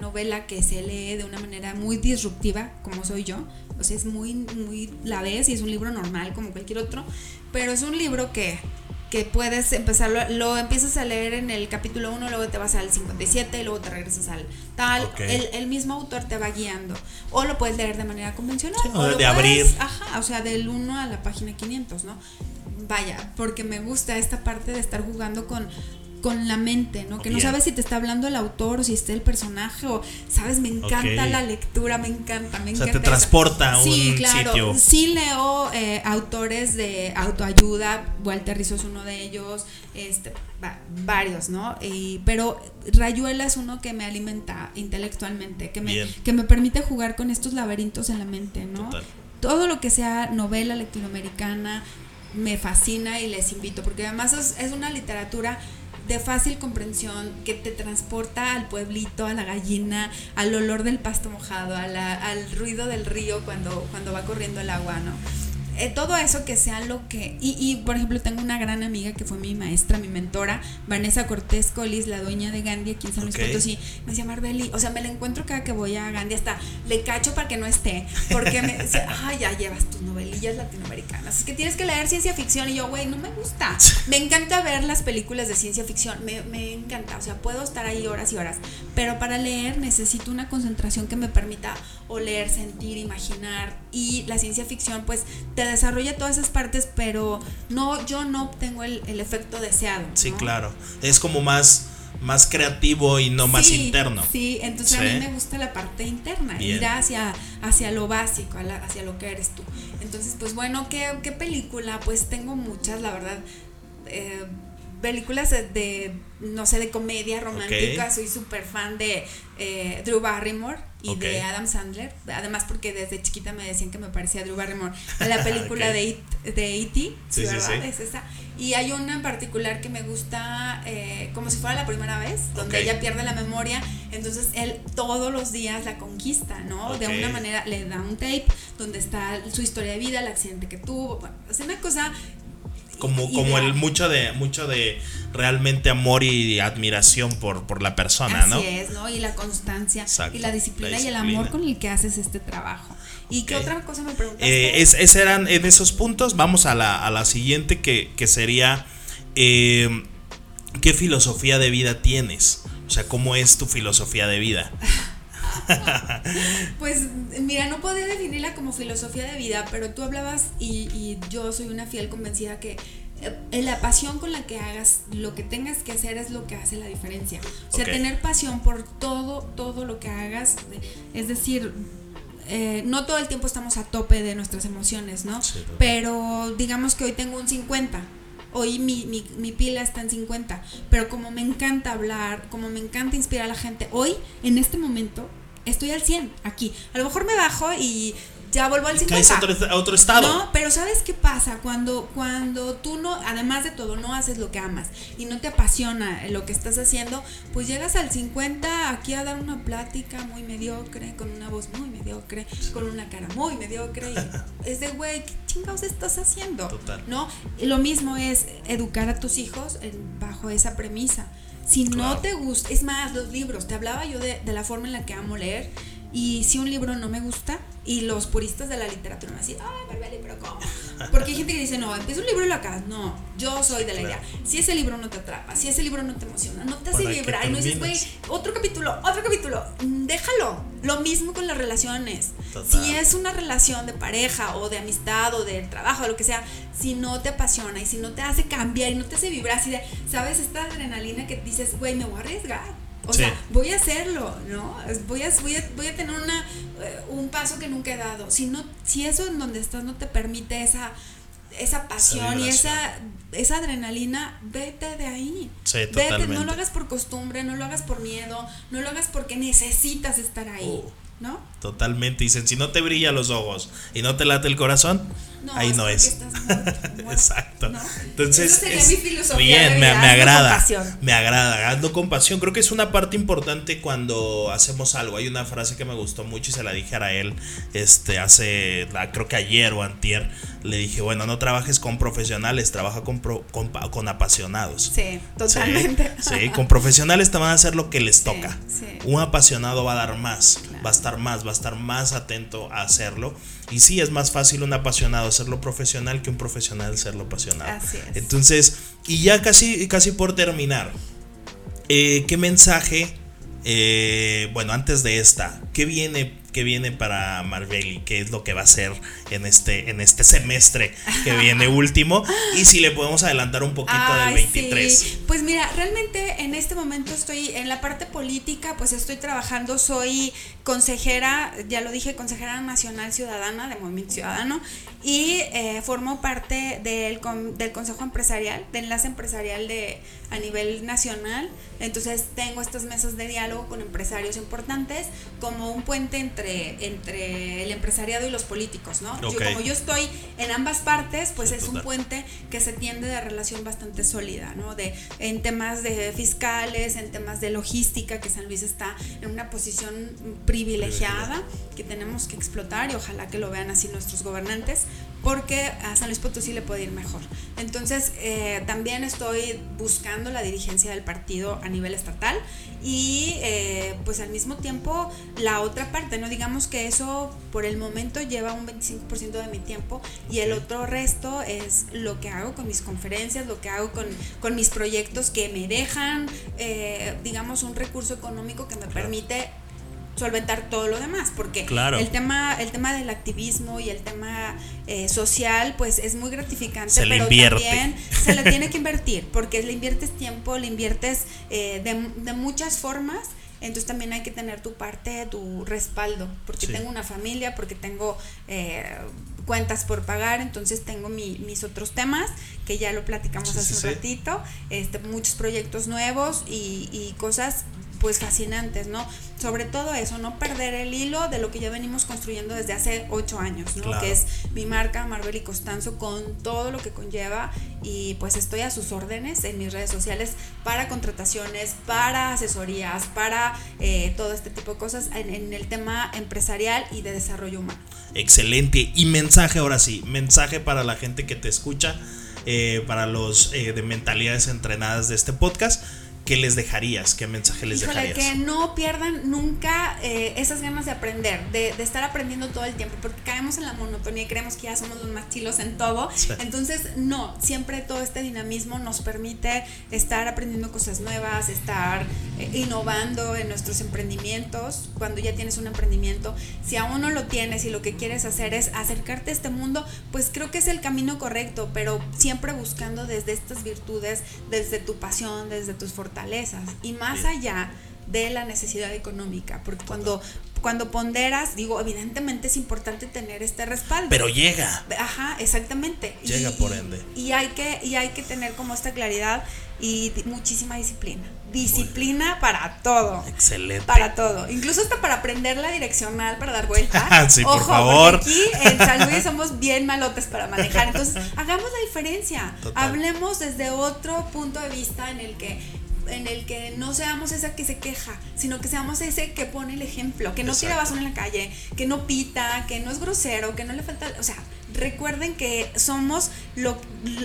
novela que se lee de una manera muy disruptiva, como soy yo. O sea, es muy, muy, la ves y es un libro normal como cualquier otro, pero es un libro que, que puedes empezar, lo, empiezas a leer en el capítulo 1, luego te vas al 57 y luego te regresas al tal. El, mismo autor te va guiando. O lo puedes leer de manera convencional. o de abrir. Ajá, o sea, del 1 a la página 500, ¿no? Vaya, porque me gusta esta parte de estar jugando con, con la mente, ¿no? Que no sabes si te está hablando el autor o si está el personaje o, ¿sabes? Me encanta la lectura, me encanta, me encanta. O sea, te transporta a un sí, claro. Sí leo eh, autores de autoayuda, Walter Rizzo es uno de ellos, este, varios, ¿no? pero Rayuela es uno que me alimenta intelectualmente, que me, que me permite jugar con estos laberintos en la mente, ¿no? Todo lo que sea novela latinoamericana, me fascina y les invito, porque además es, una literatura de fácil comprensión que te transporta al pueblito, a la gallina, al olor del pasto mojado, al ruido del río cuando, cuando va corriendo el agua, ¿no? Eh, todo eso que sea lo que... Y, y, por ejemplo, tengo una gran amiga que fue mi maestra, mi mentora, Vanessa Cortés Colis, la dueña de Gandhi aquí en San Luis Potosí. Me decía, Marbeli, o sea, me la encuentro cada que voy a Gandhi, hasta le cacho para que no esté, porque me dice, ay, ya llevas tus novelillas latinoamericanas, es que tienes que leer ciencia ficción. Y yo, güey, no me gusta. Me encanta ver las películas de ciencia ficción, me, me encanta, o sea, puedo estar ahí horas y horas, pero para leer necesito una concentración que me permita oler, sentir, imaginar. Y la ciencia ficción, pues, te desarrolla todas esas partes, pero no, yo no obtengo el, efecto deseado. Sí, claro. Es como más más creativo y no más interno. Sí, entonces a mí me gusta la parte interna, ir hacia, hacia lo básico, hacia lo que eres tú. Entonces, pues bueno, ¿qué, qué película? Pues tengo muchas, la verdad. Eh, películas de, no sé, de comedia romántica. Soy súper fan de eh, Drew Barrymore y de Adam Sandler. Además, porque desde chiquita me decían que me parecía Drew Barrymore. La película de E.T., de e sí, ¿verdad? Es esa. Y hay una en particular que me gusta eh, como si fuera la primera vez, donde ella pierde la memoria. Entonces él todos los días la conquista, ¿no? De una manera le da un tape donde está su historia de vida, el accidente que tuvo. Bueno, es una cosa como, como el mucho de, mucho de realmente amor y admiración por, por la persona, ¿no? Así es, ¿no? Y la constancia y la disciplina, y el amor con el que haces este trabajo. ¿Y qué otra cosa me preguntaste? Eh, es, eran en esos puntos. Vamos a la, a la siguiente que, que sería eh, ¿qué filosofía de vida tienes? O sea, ¿cómo es tu filosofía de vida? pues mira, no podía definirla como filosofía de vida, pero tú hablabas y, yo soy una fiel convencida que eh, la pasión con la que hagas lo que tengas que hacer es lo que hace la diferencia. O sea, tener pasión por todo, todo lo que hagas, es decir, eh, no todo el tiempo estamos a tope de nuestras emociones, ¿no? pero digamos que hoy tengo un 50 hoy mi, mi, mi, pila está en 50, pero como me encanta hablar, como me encanta inspirar a la gente, hoy, en este momento, estoy al 100 aquí. A lo mejor me bajo y ya vuelvo al 50. Caes a otro, a otro, estado. No, pero ¿sabes qué pasa? Cuando, cuando tú no, además de todo, no haces lo que amas y no te apasiona lo que estás haciendo, pues llegas al 50 aquí a dar una plática muy mediocre, con una voz muy mediocre, con una cara muy mediocre. Y es de, güey, ¿qué chingados estás haciendo? Total. ¿No? Lo mismo es educar a tus hijos bajo esa premisa. Si no te gusta, es más, los libros, te hablaba yo de, de, la forma en la que amo leer y si un libro no me gusta, y los puristas de la literatura me dicen, ay, Barbeli, pero ¿cómo? Porque hay gente que dice, no, empieza un libro y lo acabas. No, yo soy de la idea. Si ese libro no te atrapa, si ese libro no te emociona, no te hace vibrar, y no dices, güey, otro capítulo, otro capítulo, mm, déjalo. Lo mismo con las relaciones. Si es una relación de pareja o de amistad o de trabajo o lo que sea, si no te apasiona y si no te hace cambiar y no te hace vibrar, así de, ¿sabes? Esta adrenalina que dices, güey, me voy a arriesgar o sea, voy a hacerlo, ¿no? Voy a, voy a, voy a tener una, eh, un paso que nunca he dado. Si, no, si eso en donde estás no te permite esa, esa pasión y esa, esa adrenalina, vete de ahí. Sí, vete, no lo hagas por costumbre, no lo hagas por miedo, no lo hagas porque necesitas estar ahí. Oh. ¿No? Totalmente. Dicen, si no te brilla los ojos y no te late el corazón, ahí no es. Exacto. Entonces, bien, me, agrada. Me agrada, hazlo con pasión. Creo que es una parte importante cuando hacemos algo. Hay una frase que me gustó mucho y se la dije a él este, hace, creo que ayer o antier. Le dije, bueno, no trabajes con profesionales, trabaja con, con, apasionados. Sí, totalmente. Sí, con profesionales te van a hacer lo que les toca. Un apasionado va a dar más, va a estar más, va a estar más atento a hacerlo. Y sí, es más fácil un apasionado hacerlo profesional que un profesional serlo apasionado. Así es. Entonces, y ya casi, casi por terminar, eh, ¿qué mensaje, eh, bueno, antes de esta, qué viene que viene para Marvelli, qué es lo que va a hacer en este, en este semestre que viene último y si le podemos adelantar un poquito del 23. Pues mira, realmente en este momento estoy en la parte política, pues estoy trabajando, soy consejera, ya lo dije, consejera nacional ciudadana de Movimiento Ciudadano y eh, formo parte del, del Consejo Empresarial, de Enlace Empresarial de, a nivel nacional. Entonces tengo estas mesas de diálogo con empresarios importantes como un puente entre, entre el empresariado y los políticos, ¿no? Yo, como yo estoy en ambas partes, pues es un puente que se tiende de relación bastante sólida, ¿no? De, en temas de fiscales, en temas de logística, que San Luis está en una posición privilegiada que tenemos que explotar y ojalá que lo vean así nuestros gobernantes porque a San Luis Potosí le puede ir mejor. Entonces, eh, también estoy buscando la dirigencia del partido a nivel estatal y eh, pues al mismo tiempo la otra parte, no digamos que eso por el momento lleva un 25% de mi tiempo y el otro resto es lo que hago con mis conferencias, lo que hago con, con mis proyectos que me dejan, eh, digamos, un recurso económico que me permite solventar todo lo demás, porque Claro. el tema el tema del activismo y el tema eh, social pues es muy gratificante, Se pero invierte. también se le tiene que invertir, porque le inviertes tiempo, le inviertes eh, de, de muchas formas. Entonces también hay que tener tu parte, tu respaldo, porque Sí. tengo una familia, porque tengo eh, cuentas por pagar, entonces tengo mi- mis otros temas que ya lo platicamos Sí, hace sí, un ratito, este, muchos proyectos nuevos y, y cosas pues fascinantes, ¿no? Sobre todo eso, no perder el hilo de lo que ya venimos construyendo desde hace ocho años, ¿no? Claro. Que es mi marca Marvel y Costanzo con todo lo que conlleva y pues estoy a sus órdenes en mis redes sociales para contrataciones, para asesorías, para eh, todo este tipo de cosas en, en el tema empresarial y de desarrollo humano. Excelente. Y mensaje ahora sí, mensaje para la gente que te escucha, eh, para los eh, de mentalidades entrenadas de este podcast. ¿Qué les dejarías? ¿Qué mensaje les Híjole, dejarías? que no pierdan nunca eh, esas ganas de aprender, de, de estar aprendiendo todo el tiempo, porque caemos en la monotonía y creemos que ya somos los más chilos en todo. Sí. Entonces, no, siempre todo este dinamismo nos permite estar aprendiendo cosas nuevas, estar eh, innovando en nuestros emprendimientos. Cuando ya tienes un emprendimiento, si aún no lo tienes y lo que quieres hacer es acercarte a este mundo, pues creo que es el camino correcto, pero siempre buscando desde estas virtudes, desde tu pasión, desde tus fortalezas y más allá de la necesidad económica, porque cuando cuando ponderas, digo, evidentemente es importante tener este respaldo. Pero llega. Ajá, exactamente. Llega por ende. Y hay que, y hay que tener como esta claridad y muchísima disciplina. Disciplina para todo. Excelente. Para todo. Incluso hasta para aprender la direccional para dar vuelta. Sí, por Ojo, favor. porque aquí en San Luis somos bien malotes para manejar. Entonces, hagamos la diferencia. Total. Hablemos desde otro punto de vista en el que en el que no seamos esa que se queja, sino que seamos ese que pone el ejemplo, que no tira Exacto. basura en la calle, que no pita, que no es grosero, que no le falta, o sea, recuerden que somos lo,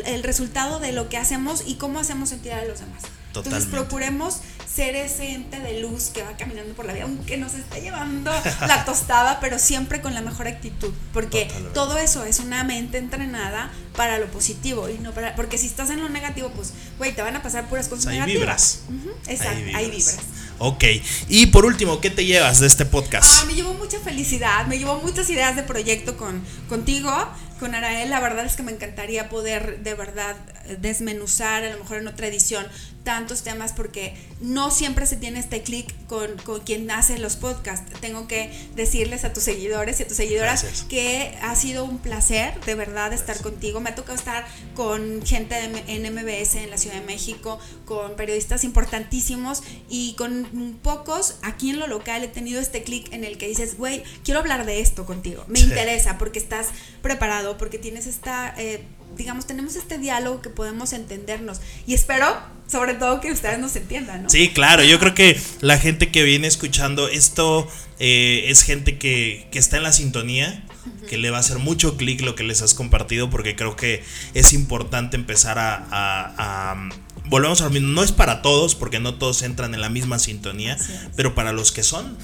el resultado de lo que hacemos y cómo hacemos sentir a los demás. Entonces Totalmente. procuremos ser ese ente de luz que va caminando por la vida, aunque nos esté llevando la tostada, pero siempre con la mejor actitud, porque Totalmente. todo eso es una mente entrenada para lo positivo y no para porque si estás en lo negativo, pues güey, te van a pasar puras cosas Ahí negativas. vibras. Ujú, Exacto, ahí vibras. Ok. Y por último, ¿qué te llevas de este podcast? Ay, me llevó mucha felicidad, me llevó muchas ideas de proyecto con, contigo, con Arael. La verdad es que me encantaría poder de verdad desmenuzar, a lo mejor en otra edición, tantos temas porque no siempre se tiene este clic con, con quien hace los podcasts. Tengo que decirles a tus seguidores y a tus seguidoras Gracias. que ha sido un placer de verdad estar contigo. Me ha tocado estar con gente de en MBS en la Ciudad de México, con periodistas importantísimos y con pocos aquí en lo local he tenido este clic en el que dices, güey, quiero hablar de esto contigo. Me Sí. interesa porque estás preparado, porque tienes esta, eh, digamos, tenemos este diálogo que podemos entendernos. Y espero sobre todo que ustedes nos entiendan, ¿no? Sí, claro, yo creo que la gente que viene escuchando esto eh, es gente que, que está en la sintonía, que le va a hacer mucho clic lo que les has compartido, porque creo que es importante empezar a... a- a- volvemos a lo mismo, no es para todos, porque no todos entran en la misma sintonía, pero para los que son,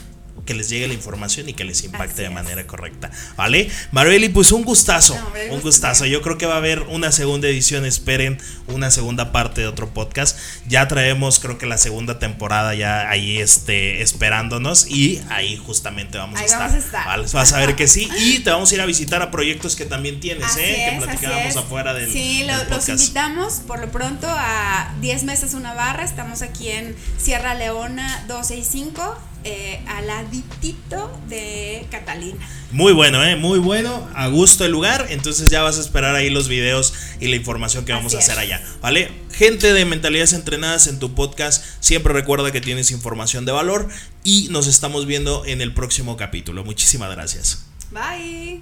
que les llegue la información y que les impacte Así de es. manera correcta. ¿Vale? Maribeli, pues un gustazo. No, hombre, un gustazo. Yo creo que va a haber una segunda edición. Esperen una segunda parte de otro podcast. Ya traemos, creo que la segunda temporada ya ahí este, esperándonos. Y ahí justamente vamos Ahí a estar. vamos a estar. ¿vale? Vas a ver que sí. Y te vamos a ir a visitar a proyectos que también tienes, Así ¿eh? es, que platicábamos afuera del. Sí, del lo- los podcast. invitamos por lo pronto a 10 meses una barra. Estamos aquí en Sierra Leona 265, eh, al de Catalina. Muy bueno, ¿eh? Muy bueno. A gusto el lugar. Entonces ya vas a esperar ahí los videos y la información que vamos Así a hacer allá. ¿Vale? Gente de Mentalidades Entrenadas en tu podcast. Siempre recuerda que tienes información de valor. Y nos estamos viendo en el próximo capítulo. Muchísimas gracias. Bye.